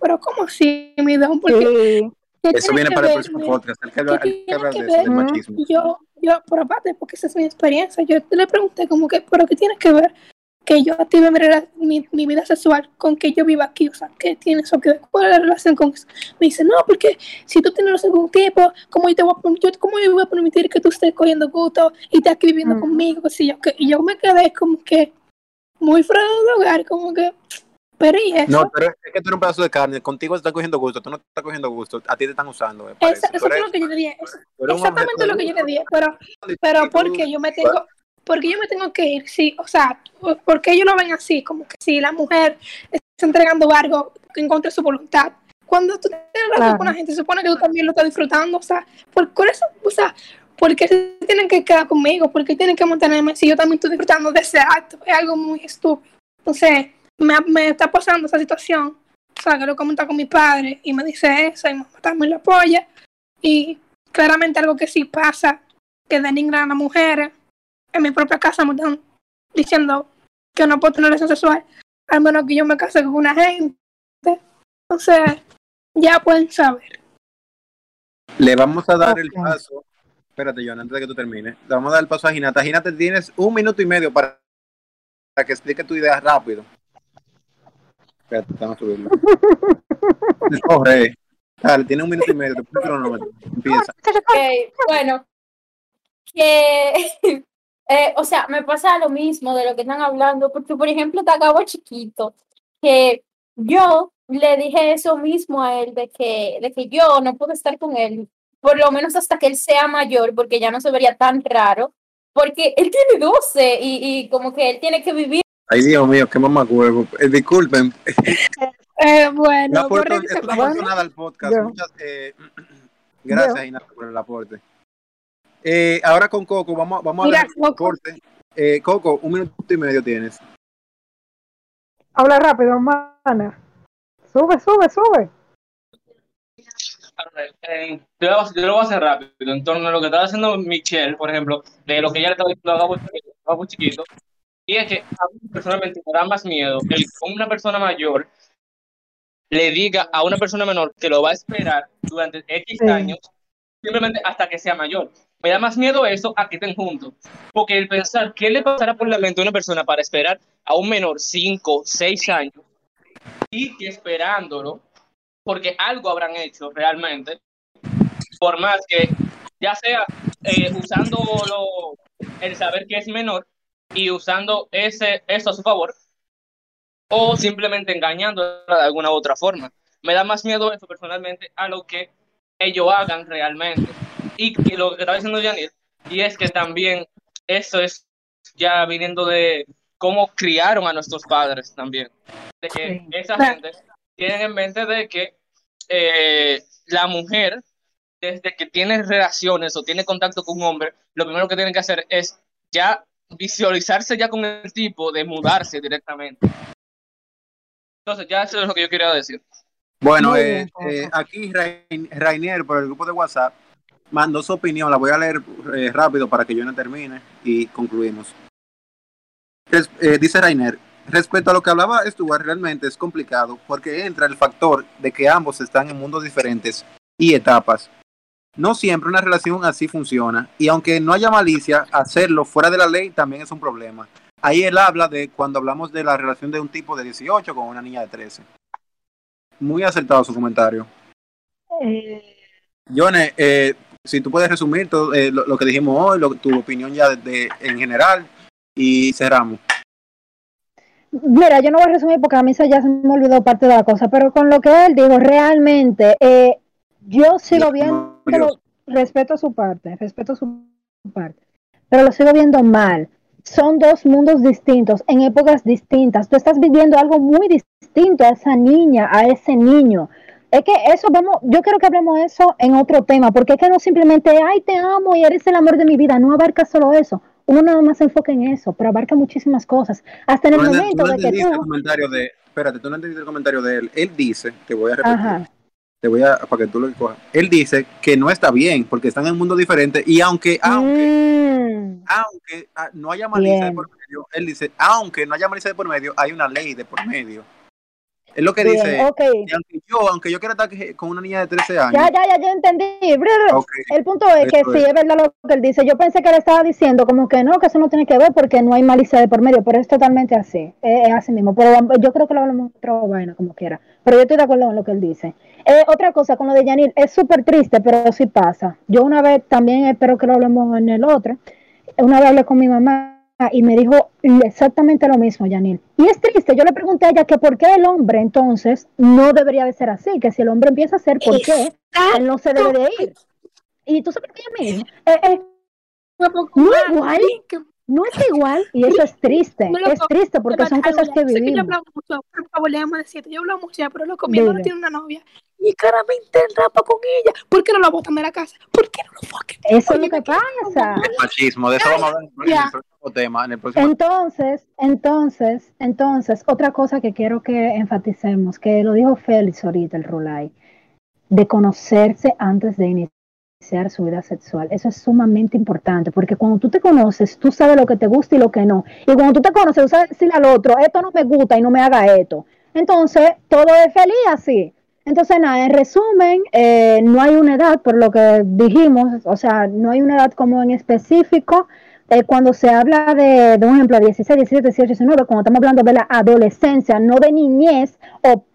pero ¿cómo así, mi don? Porque Sí. ¿qué Eso viene para el próximo podcast. Hay que yo, yo, por aparte, porque esa es mi experiencia, yo le pregunté como que, pero ¿qué tienes que ver que yo active mi, mi, mi vida sexual con que yo viva aquí, o sea, ¿qué tiene eso que? ¿Cuál es la relación con eso? Me dice, no, porque si tú tienes relación con tipo, ¿cómo yo, te voy a, yo, ¿cómo yo voy a permitir que tú estés cogiendo gusto y estés aquí viviendo Ujú. conmigo? sé yo, que- y yo me quedé como que muy fuera de hogar, como que, pero y eso, No, pero es que tú eres un pedazo de carne. Contigo te está cogiendo gusto. Tú no te estás cogiendo gusto. A ti te están usando. parece. Eso, eres- lo que yo le dije. exactamente lo que yo le dije. Pero, pero porque yo me tengo, porque yo me tengo que ir, sí, o sea, porque ellos lo ven así, como que si la mujer está entregando algo en contra de su voluntad. Cuando tú tienes relación Claro. con la gente, se supone que tú también lo estás disfrutando, o sea, por, por eso, o sea, porque se tienen que quedar conmigo, porque tienen que mantenerme si yo también estoy disfrutando de ese acto, es algo muy estúpido. Entonces, me, me está pasando esa situación, o sea, que lo comenta con mi padre y me dice eso, y mi mamá también lo apoya, y claramente algo que sí pasa, que denigran a las mujeres, en mi propia casa me están diciendo que no puedo tener relación sexual, al menos que yo me case con una gente. Entonces, ya pueden saber. Le vamos a dar el paso. Espérate, John, antes de que tú termines. Le vamos a dar el paso a Ginata. Ginata, tienes un minuto y medio para, para que explique tu idea rápido. Espérate, vamos a subirlo. Corre. Dale, tiene un minuto y medio. Empieza. Bueno, que, eh, o sea, me pasa lo mismo de lo que están hablando, porque por ejemplo, te acabo chiquito, que yo le dije eso mismo a él, de que, de que yo no puedo estar con él, por lo menos hasta que él sea mayor, porque ya no se vería tan raro, porque él tiene 12 y, y como que él tiene que vivir. Ay, Dios mío, qué mamacuevo. Eh, disculpen. Eh, bueno, No aporto, esto no nada al podcast. Muchas, eh, gracias, Ginata, por el aporte. Eh, ahora con Coco, vamos, vamos a Mira, el Coco. corte. Eh, Coco, un minuto y medio tienes. Habla rápido, mana. Sube, sube, sube. Eh, yo, lo voy a- yo lo voy a hacer rápido en torno a lo que estaba haciendo Michelle, por ejemplo, de lo que ella le estaba diciendo a Gabo chiquito, a Gabo chiquito, y es que a mí personalmente me da más miedo el que una persona mayor le diga a una persona menor que lo va a esperar durante X Sí. años, simplemente hasta que sea mayor. Me da más miedo eso a que estén juntos, porque el pensar qué le pasará por la mente a una persona para esperar a un menor 5, 6 años y que esperándolo porque algo habrán hecho realmente, por más que ya sea eh, usando lo- el saber que es menor y usando ese, eso a su favor, o simplemente engañándola de alguna u otra forma. Me da más miedo eso personalmente a lo que ellos hagan realmente. Y, que lo que estaba diciendo Janir, y es que también eso es ya viniendo de cómo criaron a nuestros padres también. De que Sí. esa gente tienen en mente de que eh, la mujer, desde que tiene relaciones o tiene contacto con un hombre, lo primero que tienen que hacer es ya visualizarse ya con el tipo de mudarse directamente. Entonces, ya eso es lo que yo quería decir. Bueno, eh, eh, aquí Rain- Rainier por el grupo de WhatsApp mandó su opinión. La voy a leer eh, rápido para que yo no termine y concluimos. Res- dice Rainer, respecto a lo que hablaba Stuart, realmente es complicado porque entra el factor de que ambos están en mundos diferentes y etapas. No siempre una relación así funciona y aunque no haya malicia, hacerlo fuera de la ley también es un problema. Ahí él habla de cuando hablamos de la relación de un tipo de 18 con una niña de 13. Muy acertado su comentario. Eh, Yone, eh, si tú puedes resumir todo eh, lo, lo que dijimos hoy, lo- tu opinión ya de, de- en general y cerramos. Mira, yo no voy a resumir porque a mí se- ya se me olvidó parte de la cosa, pero con lo que él digo, realmente, eh, yo sigo viendo, respeto su parte, respeto su parte, pero lo sigo viendo mal. Son dos mundos distintos, en épocas distintas. Tú estás viviendo algo muy distinto a esa niña, a ese niño. Es que eso vamos, yo quiero que hablemos de eso en otro tema, porque es que no simplemente, ay, te amo y eres el amor de mi vida, no abarca solo eso. Uno nada más se enfoca en eso, pero abarca muchísimas cosas. Hasta en el Tú no, ent- momento tú no de que entendiste el tú, comentario de, espérate, tú no entendiste el comentario de él. Él dice, te voy a repetir, ajá, te voy a, para que tú lo cojas. Él dice que no está bien porque están en un mundo diferente y aunque, aunque, Mm, aunque ah, no haya malicia de por medio, él dice, aunque no haya malicia de por medio, hay una ley de por medio. Es lo que Bien, dice. aunque yo, aunque yo quiera estar con una niña de 13 años. Ya, ya, ya, yo entendí. El punto es que Eso sí, es. es verdad lo que él dice. Yo pensé que él estaba diciendo como que no, que eso no tiene que ver porque no hay malicia de por medio, pero es totalmente así. Es, es así mismo. Pero yo creo que lo hablamos otra vaina, como quiera. Pero yo estoy de acuerdo con lo que él dice. Eh, otra cosa con lo de Yanil, es súper triste, pero sí pasa. Yo una vez también espero que lo hablemos en el otro. Una vez hablé con mi mamá y me dijo exactamente lo mismo, Yanil. Y es triste, yo le pregunté a ella que por qué el hombre entonces no debería de ser así, que si el hombre empieza a ser, ¿por qué él no se debe de ir? Y tú sabes que ella me dijo, eh, eh, no es igual, no es igual, y eso es triste, No, es triste porque son cosas que yo vivimos. hablo mucho, por favor, déjame decirte, yo hablo mucho ya, pero loco, mi hermano tiene una novia y claramente él rapa con ella. ¿Por qué no la botan de la casa? ¿Por qué no lo fucking Eso es lo que pasa. el machismo, de eso vamos a hablar en el próximo tema. En el próximo Entonces, entonces, entonces, otra cosa que quiero que enfaticemos, que lo dijo Félix ahorita, el Rulay, de conocerse antes de iniciar su vida sexual. Eso es sumamente importante, porque cuando tú te conoces, tú sabes lo que te gusta y lo que no. Y cuando tú te conoces, tú sabes decirle al otro, esto no me gusta y no me haga esto. Entonces, todo es feliz así. Entonces, nada, en resumen, eh, no hay una edad, por lo que dijimos, o sea, no hay una edad como en específico. Eh, cuando se habla de, de un ejemplo, 16, 17, 18, 19, cuando estamos hablando de la adolescencia, no de niñez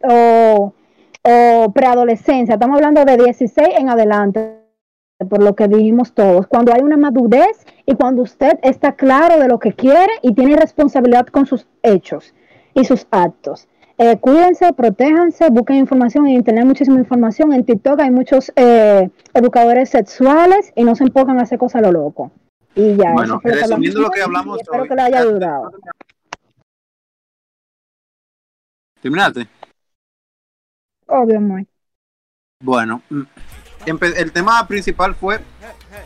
o, preadolescencia, estamos hablando de 16 en adelante, por lo que dijimos todos. Cuando hay una madurez y cuando usted está claro de lo que quiere y tiene responsabilidad con sus hechos y sus actos. Eh, cuídense, protéjanse, busquen información en internet, muchísima información. En TikTok hay muchos eh, educadores sexuales y no se enfocan a hacer cosas a lo loco. Y ya. Bueno, eso fue lo que resumiendo lo que hablamos hablamos y espero hoy. que le haya ayudado. ¿Terminaste? Obvio, amor. Bueno, mm, el tema principal fue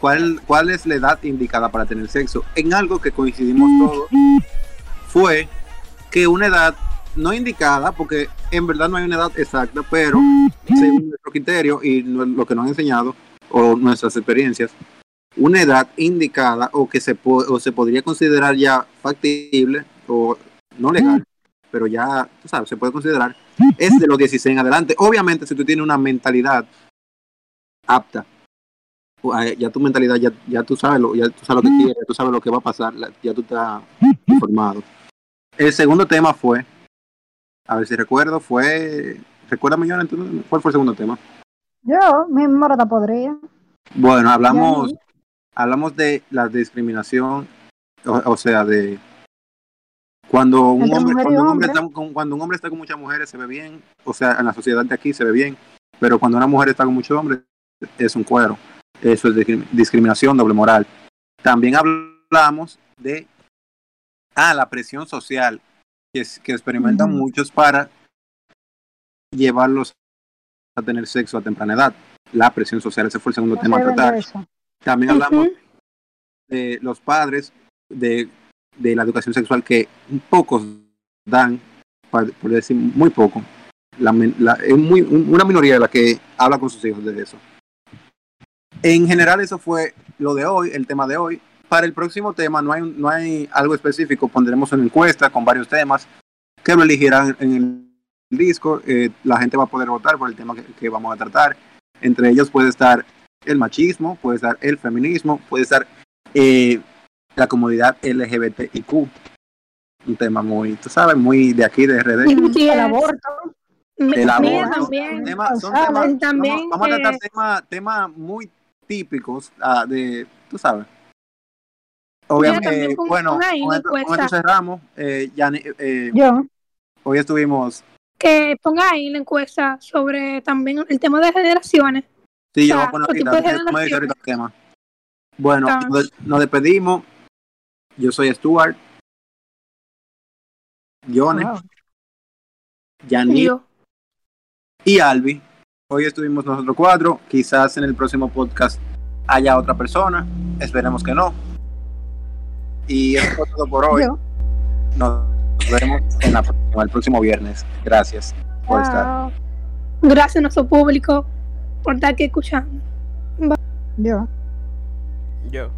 cuál, cuál es la edad indicada para tener sexo. En algo que coincidimos todos fue que una edad no indicada, porque en verdad no hay una edad exacta, pero según nuestro criterio y lo que nos han enseñado o nuestras experiencias, una edad indicada o que se, po- o se podría considerar ya factible o no legal, pero ya, tú sabes, se puede considerar, es de los 16 en adelante. Obviamente, si tú tienes una mentalidad apta, eh, ya tu mentalidad, ya, ya tú sabes lo, ya tú sabes lo que quieres, tú sabes lo que va a pasar, ya tú estás informado. El segundo tema fue, a ver si recuerdo, fue, yo, entonces, ¿cuál fue el segundo tema? Yo, mi memoria está podrida. Bueno, hablamos, hablamos de la discriminación, o, o sea, de cuando un Entre hombre, cuando un hombre, hombre. está con, cuando un hombre está con muchas mujeres se ve bien, o sea, en la sociedad de aquí se ve bien, pero cuando una mujer está con muchos hombres es un cuero. Eso es discrim- discriminación, doble moral. También hablamos de ah, la presión social que, es- que experimentan Ujú. muchos para llevarlos a tener sexo a temprana edad. La presión social, ese fue el segundo No tema a tratar. eso. También hablamos Ujú. de los padres de, de la educación sexual que pocos dan, por decir muy poco. La, la- es muy, un- una minoría de la que habla con sus hijos de eso. En general eso fue lo de hoy, el tema de hoy. Para el próximo tema no hay, no hay algo específico, pondremos una encuesta con varios temas que lo elegirán en el disco. eh, la gente va a poder votar por el tema que, que vamos a tratar. Entre ellos puede estar el machismo, puede estar el feminismo, puede estar eh, la comunidad LGBTIQ. Un tema muy, tú sabes, muy de aquí, de RD. Sí, El aborto. El aborto, también. tema- son Saben temas- también vamos, vamos a tratar temas temas muy típicos ah, de, tú sabes. Obviamente, eh, bueno, con la esto, con encuesta. esto cerramos. Eh, ya, eh, Yo. hoy estuvimos, Que ponga ahí la encuesta sobre también el tema de generaciones. sí, yo voy a poner ahorita, el tema. Bueno, nos, nos despedimos. Yo soy Stuart. Jones, Wow. Yanni y Albi. Hoy estuvimos nosotros cuatro. Quizás en el próximo podcast haya otra persona. Esperemos que no. Y eso fue todo por hoy. Yo. Nos vemos en la próxima- el próximo viernes. Gracias por estar. Gracias a nuestro público por estar aquí escuchando. Yo. Yo.